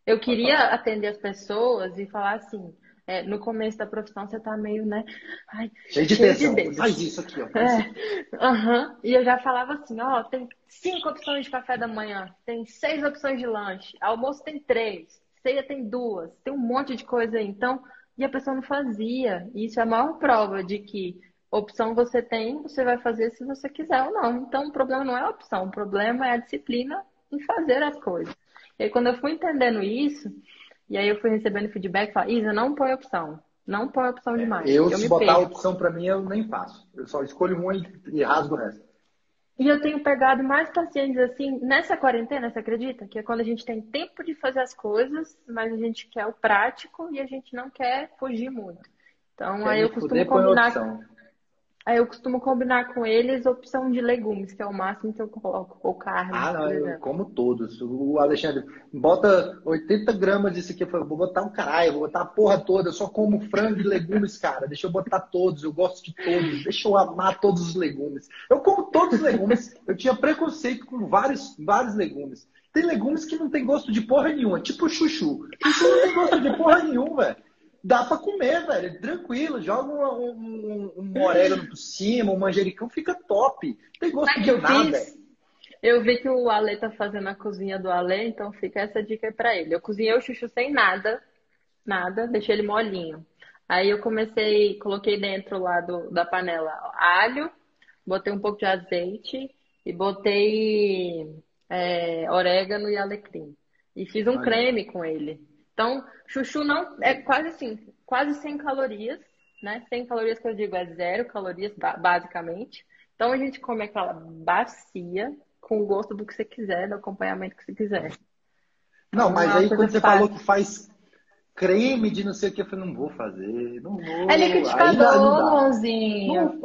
eu queria atender as pessoas e falar assim, é, no começo da profissão você tá meio, né? Ai, cheio de cheio De dedos. Faz isso aqui, ó. É, uhum. E eu já falava assim, ó, tem cinco opções de café da manhã, tem seis opções de lanche, almoço tem três, ceia tem duas, tem um monte de coisa aí. Então, e a pessoa não fazia. E isso é a maior prova de que opção você tem, você vai fazer se você quiser ou não. Então, o problema não é a opção, o problema é a disciplina em fazer as coisas. E aí, quando eu fui entendendo isso, e aí eu fui recebendo feedback e falei, Isa, não põe opção. Não põe opção demais. Eu, eu se botar perco. opção para mim, eu nem faço. Eu só escolho uma e, e rasgo o resto. E eu tenho pegado mais pacientes assim, nessa quarentena, você acredita? Que é quando a gente tem tempo de fazer as coisas, mas a gente quer o prático e a gente não quer fugir muito. Então, aí eu costumo combinar. Aí eu costumo combinar com eles opção de legumes, que é o máximo que eu coloco, ou carne. Ah, não, eu como todos. O Alexandre, bota 80 gramas disso aqui, eu falo, vou botar um caralho, vou botar a porra toda, eu só como frango e legumes, cara. Deixa eu botar todos, eu gosto de todos, deixa eu amar todos os legumes. Eu como todos os legumes, eu tinha preconceito com vários, vários legumes. Tem legumes que não tem gosto de porra nenhuma, tipo chuchu. Chuchu não tem gosto de porra nenhuma, velho dá para comer, velho. Tranquilo. Joga um, um, um orégano por cima, um manjericão, fica top. tem gosto de nada. Fiz, eu vi que o Ale tá fazendo a cozinha do Ale, então fica essa dica aí pra ele. Eu cozinhei o chuchu sem nada, nada, deixei ele molinho. Aí eu comecei, coloquei dentro lá do, da panela alho, botei um pouco de azeite e botei é, orégano e alecrim. E fiz um Olha. creme com ele. Então, chuchu não é quase assim, quase 100 calorias, né? 100 calorias que eu digo é zero calorias, basicamente. Então, a gente come aquela bacia com o gosto do que você quiser, do acompanhamento que você quiser. Não, mas é aí quando você fácil. falou que faz creme de não sei o que, eu falei, não vou fazer, não vou. É liquidificador.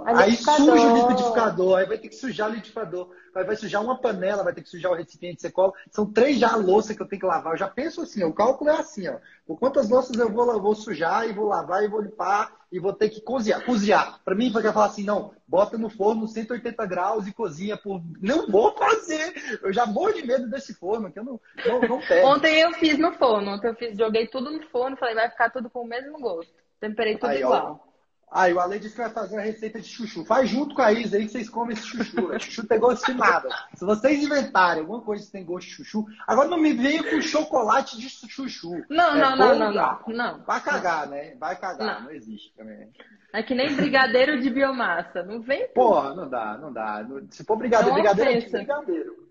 É aí suja o liquidificador, aí vai ter que sujar o liquidificador, aí vai sujar uma panela, vai ter que sujar o recipiente, você cola. São três já louça que eu tenho que lavar. Eu já penso assim, o cálculo é assim, ó. Por quantas louças eu vou, vou sujar e vou lavar e vou limpar e vou ter que cozinhar. Cozinhar. Para mim, vai falar assim, não, bota no forno 180 graus e cozinha por. *laughs* Não vou fazer! Eu já morro de medo desse forno, que eu não, não, não pego. Ontem eu fiz no forno. Ontem eu fiz, joguei tudo no forno, falei, vai ficar tudo com o mesmo gosto. Temperei tudo Aí, igual. Ó, Aí o Ale disse que vai fazer uma receita de chuchu. Faz junto com a Isa aí que vocês comem esse chuchu. Né? *laughs* chuchu tem gosto de nada. Se vocês inventarem alguma coisa que tem gosto de chuchu, agora não me venha com chocolate de chuchu. Não, é não, não, não, não, não, Vai cagar, né? Vai cagar. Não, não existe também. É que nem brigadeiro de biomassa. Não vem. Porra, não dá, não dá. Se for brigadeiro, não brigadeiro é tipo brigadeiro.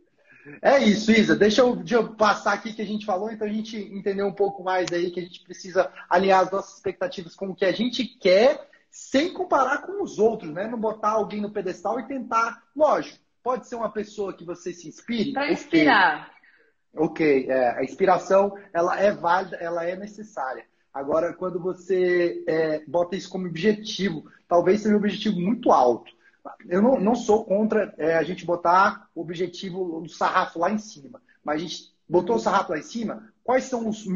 É isso, Isa. Deixa eu, deixa eu, passar aqui que a gente falou, então a gente entendeu um pouco mais aí que a gente precisa alinhar as nossas expectativas com o que a gente quer sem comparar com os outros, né? Não botar alguém no pedestal e tentar. Lógico, pode ser uma pessoa que você se inspire. Para inspirar. Ok, okay. É, a inspiração ela é válida, ela é necessária. Agora, quando você é, bota isso como objetivo, talvez seja um objetivo muito alto. Eu não, não sou contra é, a gente botar o objetivo do sarrafo lá em cima, mas a gente botou o sarrafo lá em cima, quais são os,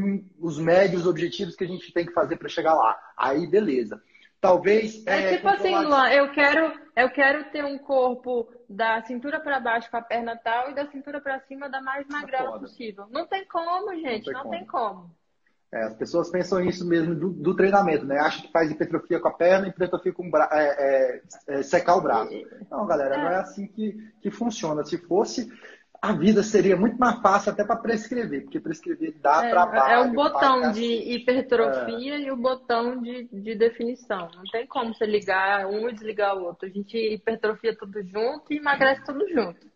os médios objetivos que a gente tem que fazer para chegar lá? Aí, beleza. Talvez. É, é tipo assim, Luan, eu quero, eu quero ter um corpo da cintura para baixo com a perna tal e da cintura para cima da mais tá magrela possível. Não tem como, gente, não tem, não como. Tem como. É, as pessoas pensam isso mesmo do, do, treinamento, né? Acham que faz hipertrofia com a perna e hipertrofia com bra... é, é, é secar o braço. Não, galera, não é, é assim que, que funciona. Se fosse, a vida seria muito mais fácil até para prescrever, porque prescrever dá é, trabalho. É o botão de hipertrofia é. e o botão de, de definição. Não tem como você ligar um e desligar o outro. A gente hipertrofia tudo junto e emagrece tudo junto.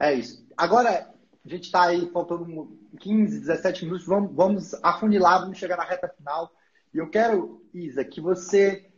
É isso. Agora, a gente está aí faltando 15, 17 minutos. Vamos, vamos afunilar, vamos chegar na reta final. E eu quero, Isa, que você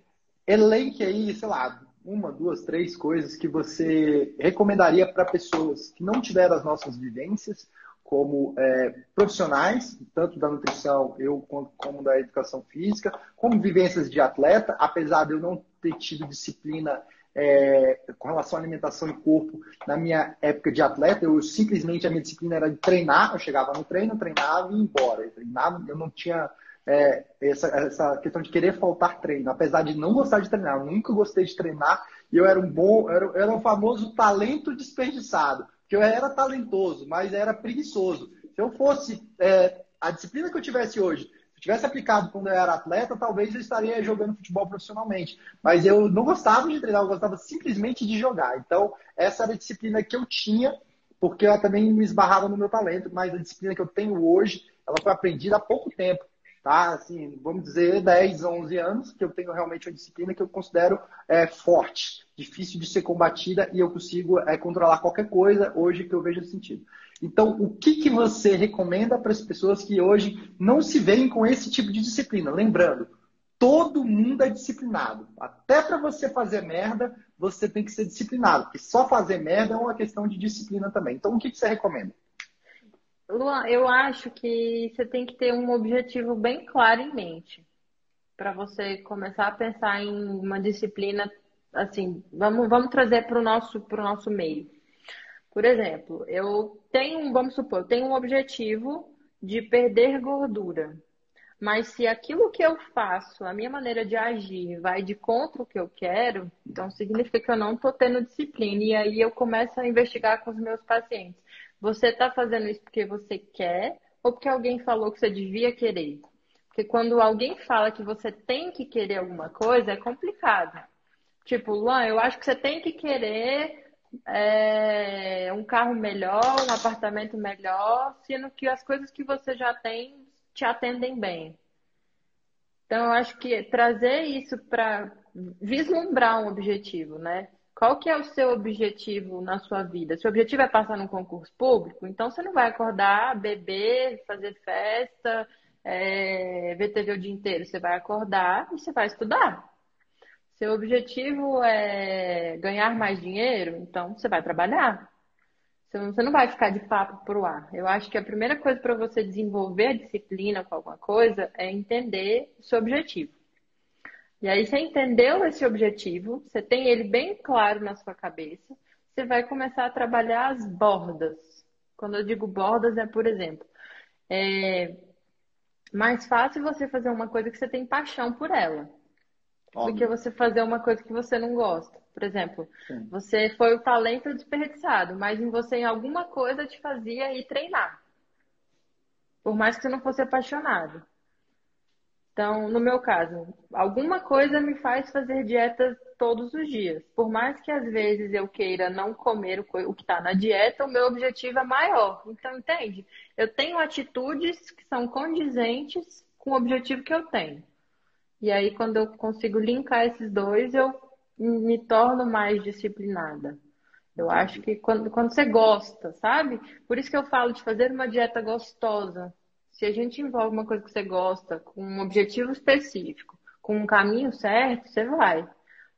elenque aí, sei lá, uma, duas, três coisas que você recomendaria para pessoas que não tiveram as nossas vivências como é, profissionais, tanto da nutrição, eu como da educação física, como vivências de atleta, apesar de eu não ter tido disciplina é, com relação à alimentação e corpo na minha época de atleta, eu simplesmente a minha disciplina era de treinar, eu chegava no treino, treinava e ia embora. Eu treinava, eu não tinha é, essa, essa questão de querer faltar treino. Apesar de não gostar de treinar, eu nunca gostei de treinar e eu era um bom, era, era um famoso talento desperdiçado. Que eu era talentoso, mas era preguiçoso. Se eu fosse é, a disciplina que eu tivesse hoje, se eu tivesse aplicado quando eu era atleta, talvez eu estaria jogando futebol profissionalmente. Mas eu não gostava de treinar, eu gostava simplesmente de jogar. Então, essa era a disciplina que eu tinha, porque eu também me esbarrava no meu talento, mas a disciplina que eu tenho hoje, ela foi aprendida há pouco tempo tá? Assim, vamos dizer 10, 11 anos, que eu tenho realmente uma disciplina que eu considero é, forte, difícil de ser combatida e eu consigo é, controlar qualquer coisa hoje que eu vejo sentido. Então, o que, que você recomenda para as pessoas que hoje não se veem com esse tipo de disciplina? Lembrando, todo mundo é disciplinado. Até para você fazer merda, você tem que ser disciplinado, porque só fazer merda é uma questão de disciplina também. Então, o que, que você recomenda? Luan, eu acho que você tem que ter um objetivo bem claro em mente para você começar a pensar em uma disciplina assim. Vamos, vamos trazer para o nosso, pro nosso meio. Por exemplo, eu tenho, vamos supor, eu tenho um objetivo de perder gordura. Mas se aquilo que eu faço, a minha maneira de agir, vai de contra o que eu quero, então significa que eu não estou tendo disciplina. E aí eu começo a investigar com os meus pacientes. Você está fazendo isso porque você quer ou porque alguém falou que você devia querer? Porque quando alguém fala que você tem que querer alguma coisa, é complicado. Tipo, Luan, eu acho que você tem que querer é, um carro melhor, um apartamento melhor, sendo que as coisas que você já tem te atendem bem. Então, eu acho que trazer isso para vislumbrar um objetivo, né? Qual que é o seu objetivo na sua vida? Se o objetivo é passar num concurso público, então você não vai acordar, beber, fazer festa, é, ver TV o dia inteiro. Você vai acordar e você vai estudar. Seu objetivo é ganhar mais dinheiro, então você vai trabalhar. Você não vai ficar de papo pro ar. Eu acho que a primeira coisa para você desenvolver a disciplina com alguma coisa é entender o seu objetivo. E aí você entendeu esse objetivo, você tem ele bem claro na sua cabeça, você vai começar a trabalhar as bordas. Quando eu digo bordas é, por exemplo, é mais fácil você fazer uma coisa que você tem paixão por ela. Óbvio. do que você fazer uma coisa que você não gosta. Por exemplo, Sim. você foi o talento desperdiçado, mas em você em alguma coisa te fazia ir treinar. Por mais que você não fosse apaixonado. Então, no meu caso, alguma coisa me faz fazer dieta todos os dias. Por mais que às vezes eu queira não comer o que está na dieta, o meu objetivo é maior. Então, entende? Eu tenho atitudes que são condizentes com o objetivo que eu tenho. E aí, quando eu consigo linkar esses dois, eu me torno mais disciplinada. Eu acho que quando, quando você gosta, sabe? Por isso que eu falo de fazer uma dieta gostosa. Se a gente envolve uma coisa que você gosta, com um objetivo específico, com um caminho certo, você vai.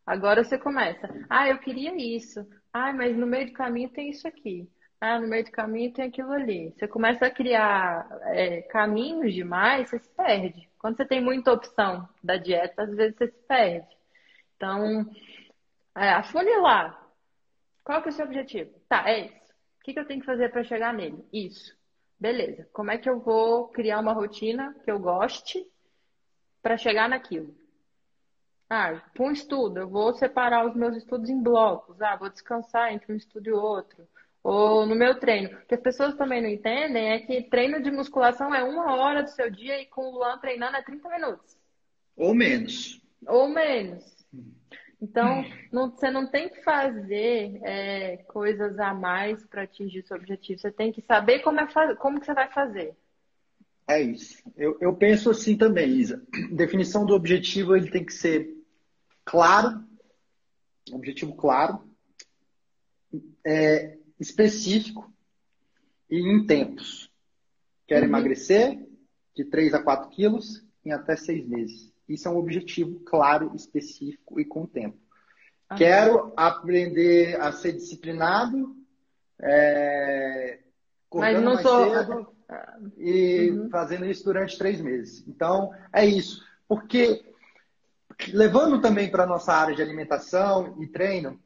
Agora você começa. Ah, eu queria isso. Ah, mas no meio do caminho tem isso aqui. Ah, no meio do caminho tem aquilo ali. Você começa a criar é, caminhos demais, você se perde. Quando você tem muita opção da dieta, às vezes você se perde. Então, é, afunilar. Qual que é o seu objetivo? Tá, é isso. O que, que eu tenho que fazer para chegar nele? Isso. Beleza. Como é que eu vou criar uma rotina que eu goste para chegar naquilo? Ah, para um estudo, eu vou separar os meus estudos em blocos. Ah, vou descansar entre um estudo e outro. Ou no meu treino. O que as pessoas também não entendem é que treino de musculação é uma hora do seu dia e com o Luan treinando é 30 minutos. Ou menos. Ou menos. Então, não, você não tem que fazer é, coisas a mais para atingir seu objetivo. Você tem que saber como, é, como que você vai fazer. É isso. Eu, eu penso assim também, Isa. *clears throat* Definição do objetivo ele tem que ser claro, objetivo claro, é, específico e em tempos. Quero uhum. emagrecer de 3 a 4 quilos em até seis meses. Isso é um objetivo claro, específico e com tempo. Uhum. Quero aprender a ser disciplinado, é, Mas não sou... cedo e uhum. fazendo isso durante três meses. Então, é isso. Porque, levando também para a nossa área de alimentação e treino,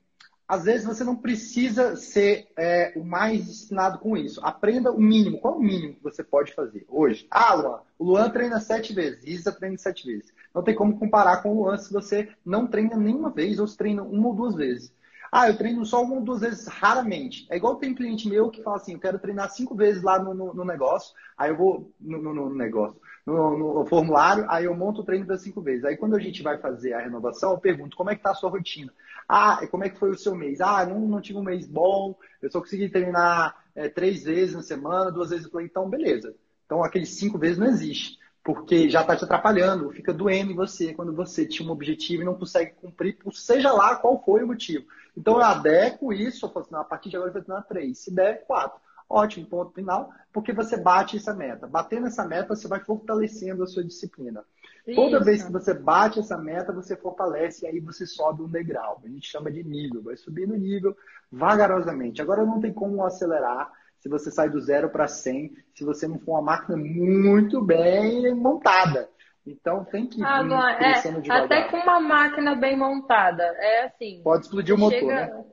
às vezes você não precisa ser é, o mais disciplinado com isso. Aprenda o mínimo. Qual o mínimo que você pode fazer hoje? Ah, Luan, o Luan treina sete vezes, Isa treina sete vezes. Não tem como comparar com o Luan se você não treina nenhuma vez ou se treina uma ou duas vezes. Ah, eu treino só uma ou duas vezes raramente. É igual tem cliente meu que fala assim, eu quero treinar cinco vezes lá no, no, no negócio, aí eu vou no, no negócio, no, formulário, aí eu monto o treino das cinco vezes. Aí quando a gente vai fazer a renovação, eu pergunto como é que tá a sua rotina. Ah, como é que foi o seu mês? Ah, não, não tive um mês bom, eu só consegui treinar é, três vezes na semana, duas vezes. Eu falei, então beleza. Então aqueles cinco vezes não existe porque já está te atrapalhando, fica doendo em você quando você tinha um objetivo e não consegue cumprir, seja lá qual foi o motivo. Então eu adequo isso, eu falo assim, a partir de agora eu vou treinar três, se der, quatro. Ótimo, ponto final, porque você bate essa meta. Batendo essa meta, você vai fortalecendo a sua disciplina. Isso. Toda vez que você bate essa meta, você fortalece e aí você sobe um degrau. A gente chama de nível, vai subindo o nível vagarosamente. Agora não tem como acelerar, se você sai do zero para 100, se você não for uma máquina muito bem montada. Então tem que ir ah, crescendo é, devagar. Até com uma máquina bem montada, é assim. Pode explodir o motor, chega, né?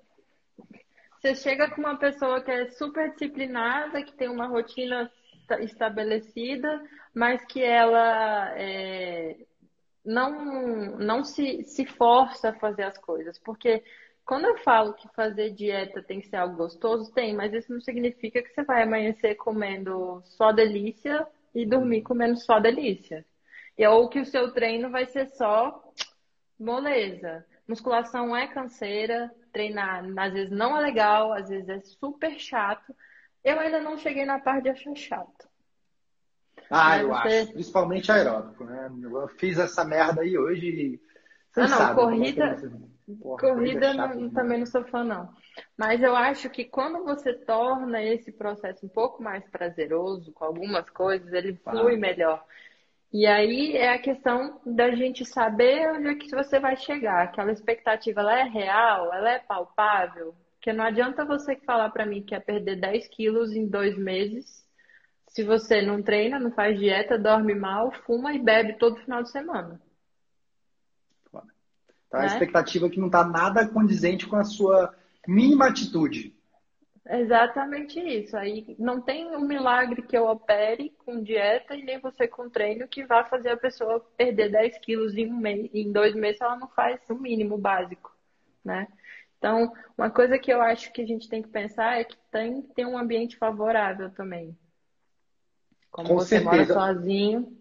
Você chega com uma pessoa que é super disciplinada, que tem uma rotina estabelecida, mas que ela é, não, não se, se força a fazer as coisas. Porque quando eu falo que fazer dieta tem que ser algo gostoso, tem, mas isso não significa que você vai amanhecer comendo só delícia e dormir comendo só delícia. E, ou que o seu treino vai ser só moleza. Musculação é canseira, treinar às vezes não é legal, às vezes é super chato. Eu ainda não cheguei na parte de achar chato. Ah, Mas eu você... acho. Principalmente aeróbico, né? Eu fiz essa merda aí hoje. Você ah, não, sabe, corrida. Porra, corrida não, também não sou fã, não. Mas eu acho que quando você torna esse processo um pouco mais prazeroso com algumas coisas, ele flui melhor. E aí é a questão da gente saber onde é que você vai chegar. Aquela expectativa, ela é real? Ela é palpável? Porque não adianta você falar para mim que quer perder 10 quilos em dois meses se você não treina, não faz dieta, dorme mal, fuma e bebe todo final de semana. Tá? Né? A expectativa é que não está nada condizente com a sua mínima atitude. Exatamente isso. Aí não tem um milagre que eu opere com dieta e nem você com treino que vá fazer a pessoa perder 10 quilos em um mês. Em dois meses ela não faz o mínimo básico, né? Então, uma coisa que eu acho que a gente tem que pensar é que tem que ter um ambiente favorável também. Como com você certeza. mora sozinho.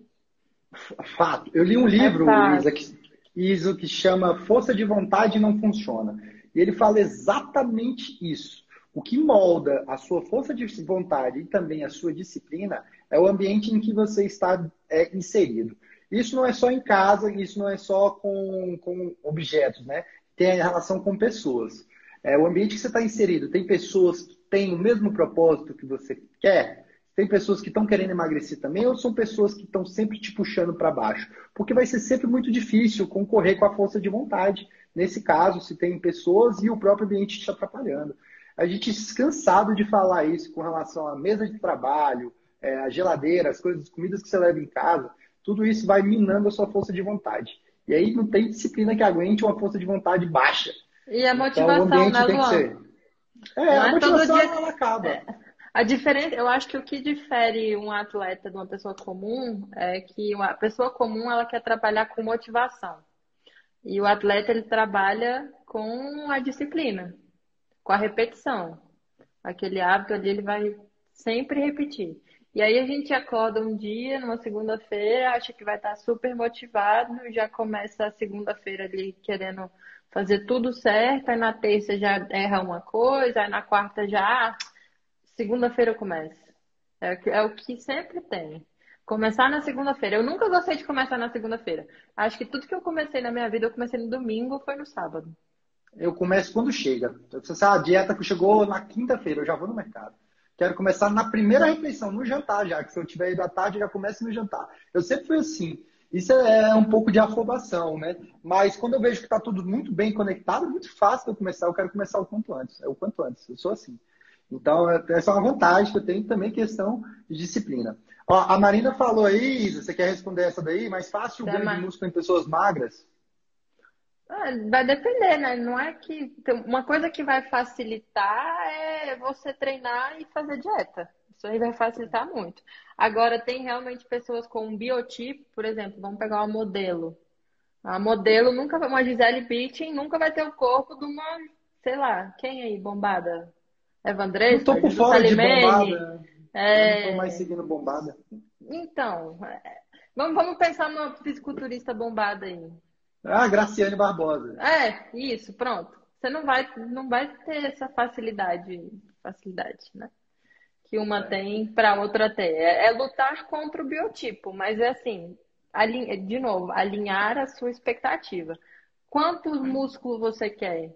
Fato. Eu li um livro, É Isa, que, Isa, que chama Força de Vontade Não Funciona. E ele fala exatamente isso. O que molda a sua força de vontade e também a sua disciplina é o ambiente em que você está é, inserido. Isso não é só em casa, isso não é só com, com objetos, né? Tem a relação com pessoas. É, o ambiente que você está inserido, tem pessoas que têm o mesmo propósito que você quer? Tem pessoas que estão querendo emagrecer também ou são pessoas que estão sempre te puxando para baixo? Porque vai ser sempre muito difícil concorrer com a força de vontade. Nesse caso, se tem pessoas e o próprio ambiente te atrapalhando. A gente cansado de falar isso com relação à mesa de trabalho, é, a geladeira, as coisas, as comidas que você leva em casa. Tudo isso vai minando a sua força de vontade. E aí não tem disciplina que aguente uma força de vontade baixa. E a motivação, então, o ambiente né, tem Luan? que ser. É, Não a é motivação dia- ela acaba. É. A diferença, eu acho que o que difere um atleta de uma pessoa comum é que a pessoa comum ela quer trabalhar com motivação. E o atleta ele trabalha com a disciplina, com a repetição. Aquele hábito ali ele vai sempre repetir. E aí a gente acorda um dia, numa segunda-feira, acha que vai estar super motivado, já começa a segunda-feira ali querendo fazer tudo certo, aí na terça já erra uma coisa, aí na quarta já, ah, segunda-feira eu começo. É, é o que sempre tem. Começar na segunda-feira. Eu nunca gostei de começar na segunda-feira. Acho que tudo que eu comecei na minha vida, eu comecei no domingo ou foi no sábado. Eu começo quando chega. Se a dieta que chegou na quinta-feira, eu já vou no mercado. Quero começar na primeira refeição, no jantar já, que se eu tiver ido à tarde, já começo no jantar. Eu sempre fui assim. Isso é um pouco de afobação, né? Mas quando eu vejo que está tudo muito bem conectado, é muito fácil eu começar. Eu quero começar o quanto antes. É o quanto antes. Eu sou assim. Então, essa é uma vantagem que eu tenho também, questão de disciplina. Ó, a Marina falou aí, Isa, você quer responder essa daí? Mais fácil o Tá, ganho de músculo em pessoas magras? Ah, Vai depender, né? Não é que. Uma coisa que vai facilitar é você treinar e fazer dieta. Isso aí vai facilitar muito. Agora, tem realmente pessoas com um biotipo, por exemplo, vamos pegar uma modelo. A modelo nunca vai, uma Gisele Bündchen nunca vai ter o corpo de uma, sei lá, quem aí, bombada? Não Evandressa, tô por fora de bombada. É, Eu não tô mais seguindo bombada. Então, é, vamos, vamos pensar numa fisiculturista bombada aí. Ah, Graciane Barbosa. É, isso, pronto. Você não vai, não vai ter essa facilidade, facilidade, né? Que uma tem para outra ter. É, é lutar contra o biotipo, mas é assim, de novo, alinhar a sua expectativa. Quantos músculos você quer?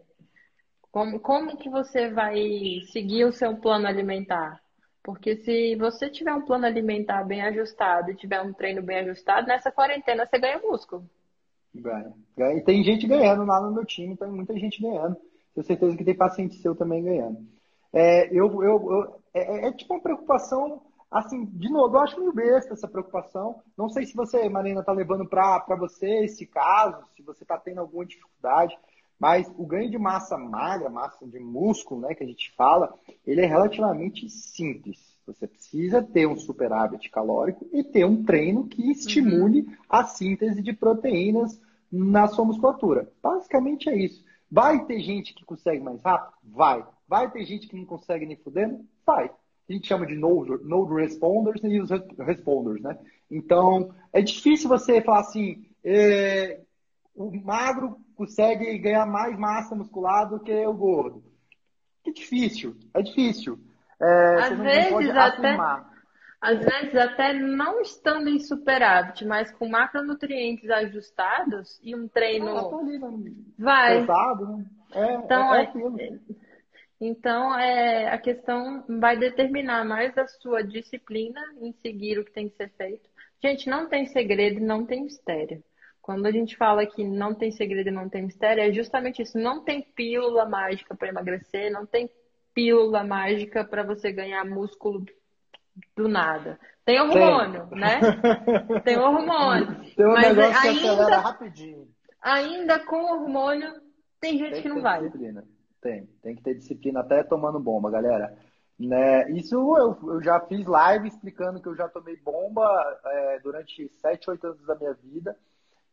Como, como que você vai seguir o seu plano alimentar? Porque se você tiver um plano alimentar bem ajustado e tiver um treino bem ajustado, nessa quarentena você ganha músculo. Ganha. E tem gente ganhando lá no meu time, tem muita gente ganhando. Tenho certeza que tem paciente seu também ganhando. É, eu, eu, eu- é, é tipo uma preocupação, assim, de novo, eu acho meio besta essa preocupação. Não sei se você, Marina, está levando para você esse caso, se você está tendo alguma dificuldade, mas o ganho de massa magra, massa de músculo, né, que a gente fala, ele é relativamente simples. Você precisa ter um superávit calórico e ter um treino que estimule a síntese de proteínas na sua musculatura. Basicamente é isso. Vai ter gente que consegue mais rápido? Vai. Vai ter gente que não consegue nem fudendo? Vai. A gente chama de node, responders e os res- responders, né? Então, é difícil você falar assim, é, o magro consegue ganhar mais massa muscular do que o gordo. Que difícil, é difícil. É, Às vezes até- afirmar. Às vezes, até não estando em superávit, mas com macronutrientes ajustados e um Ah, treino tá ali, né? vai. Pesado, né? É, Então, é, é é-. Então, é, a questão vai determinar mais a sua disciplina em seguir o que tem que ser feito. Gente, não tem segredo, não tem mistério. Quando a gente fala que não tem segredo e não tem mistério, é justamente isso. Não tem pílula mágica para emagrecer, não tem pílula mágica para você ganhar músculo do nada. Tem hormônio, né? *laughs* Tem hormônio. Tem um Mas negócio que ainda- acelera rapidinho. Ainda com hormônio, tem gente Tem que não ter vai. disciplina. Tem, tem que ter disciplina até tomando bomba, galera. Né? Isso eu, eu já fiz live explicando que eu já tomei bomba é, durante 7, 8 anos da minha vida.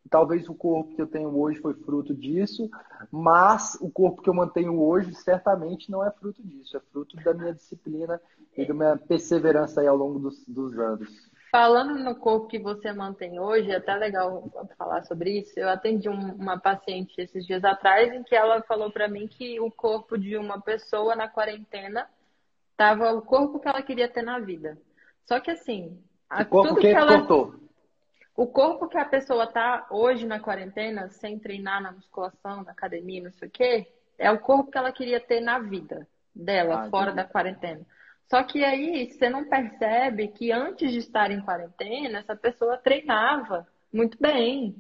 Talvez o corpo que eu tenho hoje foi fruto disso, mas o corpo que eu mantenho hoje certamente não é fruto disso, é fruto da minha disciplina e da minha perseverança aí ao longo dos, dos anos. Falando no corpo que você mantém hoje, é até legal falar sobre isso. Eu atendi um, uma paciente esses dias atrás em que ela falou para mim que o corpo de uma pessoa na quarentena estava o corpo que ela queria ter na vida. Só que assim, a, o corpo tudo que, que ela cortou. O corpo que a pessoa tá hoje na quarentena, sem treinar na musculação, na academia, não sei o quê, é o corpo que ela queria ter na vida dela, ah, fora entendi. da quarentena. Só que aí você não percebe que antes de estar em quarentena, essa pessoa treinava muito bem.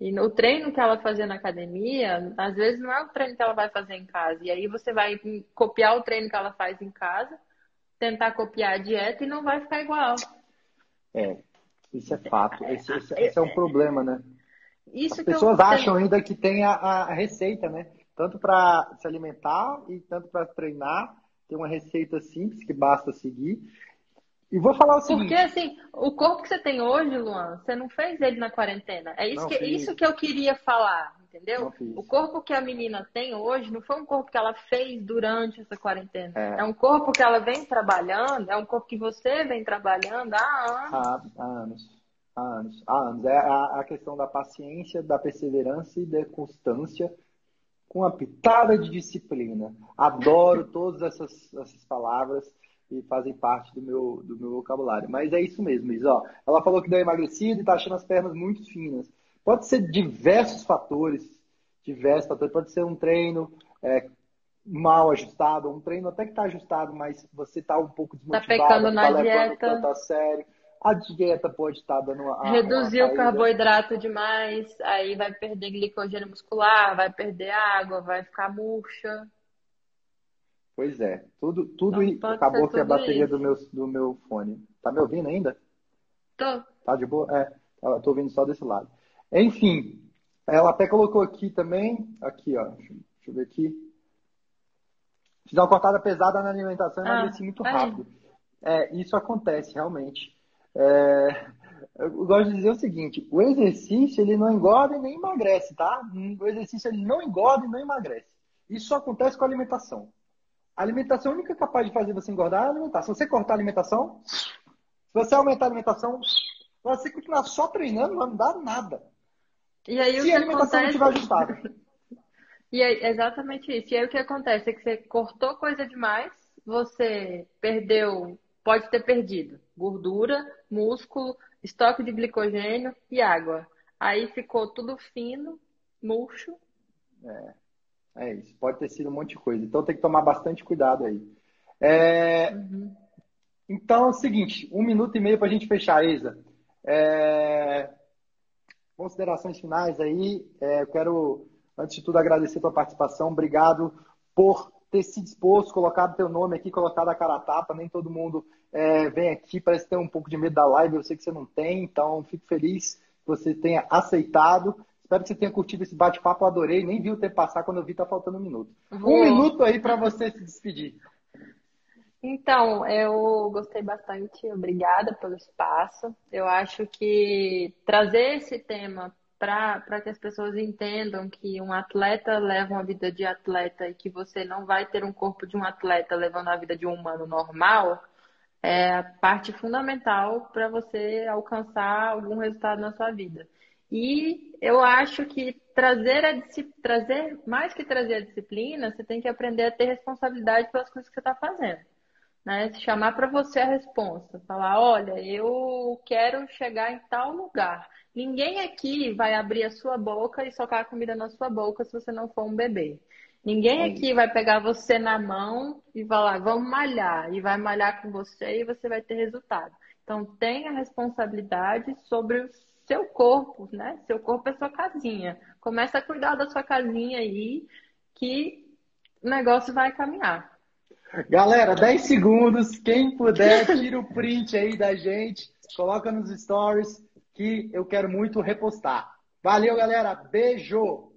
E no treino que ela fazia na academia, às vezes não é o treino que ela vai fazer em casa. E aí você vai copiar o treino que ela faz em casa, tentar copiar a dieta e não vai ficar igual. É, isso é fato. Esse, esse, esse é um problema, né? Isso As pessoas acham ainda que tem a, a receita, né? Tanto para se alimentar e tanto para treinar tem uma receita simples que basta seguir. E vou falar o seguinte. Porque assim, o corpo que você tem hoje, Luan, você não fez ele na quarentena. É isso, que, isso que eu queria falar, entendeu? O corpo que a menina tem hoje não foi um corpo que ela fez durante essa quarentena. É, é um corpo que ela vem trabalhando, é um corpo que você vem trabalhando há anos. Há, há anos. Há anos. Há anos. É a, a questão da paciência, da perseverança e da constância com uma pitada de disciplina. Adoro todas essas, essas palavras e fazem parte do meu, do meu vocabulário. Mas é isso mesmo, Isa. Ela falou que deu emagrecido e está achando as pernas muito finas. Pode ser diversos fatores, diversos fatores. Pode ser um treino é, mal ajustado, um treino até que está ajustado, mas você está um pouco tá desmotivado, tá pecando na tá dieta. tanto a sério a dieta pode estar dando uma. Reduzir uma o carboidrato demais, aí vai perder glicogênio muscular, vai perder água, vai ficar murcha. Pois é, tudo, tudo então, acabou que a bateria do meu, do meu fone. Tá me ouvindo ainda? Tô. Tá de boa? É, tô ouvindo só desse lado. Enfim, ela até colocou aqui também, aqui ó, deixa, eu ver aqui. Fiz uma cortada pesada na alimentação e ah, emagreci muito rápido. É, isso acontece realmente. É, eu gosto de dizer o seguinte: o exercício ele não engorda e nem emagrece, tá? O exercício ele não engorda e não emagrece. Isso só acontece com a alimentação. A alimentação única capaz de fazer você engordar é a alimentação. Se você cortar a alimentação, se você aumentar a alimentação, se você continuar só treinando, não mudar nada. E aí, se a alimentação acontece... não estiver ajustada. E é exatamente isso. E aí o que acontece é que você cortou coisa demais, você perdeu, pode ter perdido gordura, músculo, estoque de glicogênio e água. Aí ficou tudo fino, murcho. É, é isso. Pode ter sido um monte de coisa. Então tem que tomar bastante cuidado aí. É... Uhum. Então é o seguinte, um minuto e meio para a gente fechar, Isa. É... Considerações finais aí. É, eu quero, antes de tudo, agradecer a tua participação. Obrigado por ter se disposto, colocado teu nome aqui, colocado a cara a tapa. Nem todo mundo é, vem aqui, parece ter um pouco de medo da live, eu sei que você não tem, então fico feliz que você tenha aceitado. Espero que você tenha curtido esse bate-papo, adorei, nem vi o tempo passar quando eu vi, tá faltando um minuto. Um minuto aí para você se despedir. Então, eu gostei bastante, obrigada pelo espaço. Eu acho que trazer esse tema para que as pessoas entendam que um atleta leva uma vida de atleta e que você não vai ter um corpo de um atleta levando a vida de um humano normal, é a parte fundamental para você alcançar algum resultado na sua vida. E eu acho que trazer, a, trazer mais que trazer a disciplina, você tem que aprender a ter responsabilidade pelas coisas que você está fazendo. Né? Chamar para você a responsa, falar, olha, eu quero chegar em tal lugar. Ninguém aqui vai abrir a sua boca e socar a comida na sua boca se você não for um bebê. Ninguém aqui vai pegar você na mão e falar, vamos malhar, e vai malhar com você e você vai ter resultado. Então, tenha responsabilidade sobre o seu corpo, né? Seu corpo é sua casinha. Começa a cuidar da sua casinha aí, que o negócio vai caminhar. Galera, 10 segundos. Quem puder, tira o print aí da gente, coloca nos stories que eu quero muito repostar. Valeu, galera. Beijo!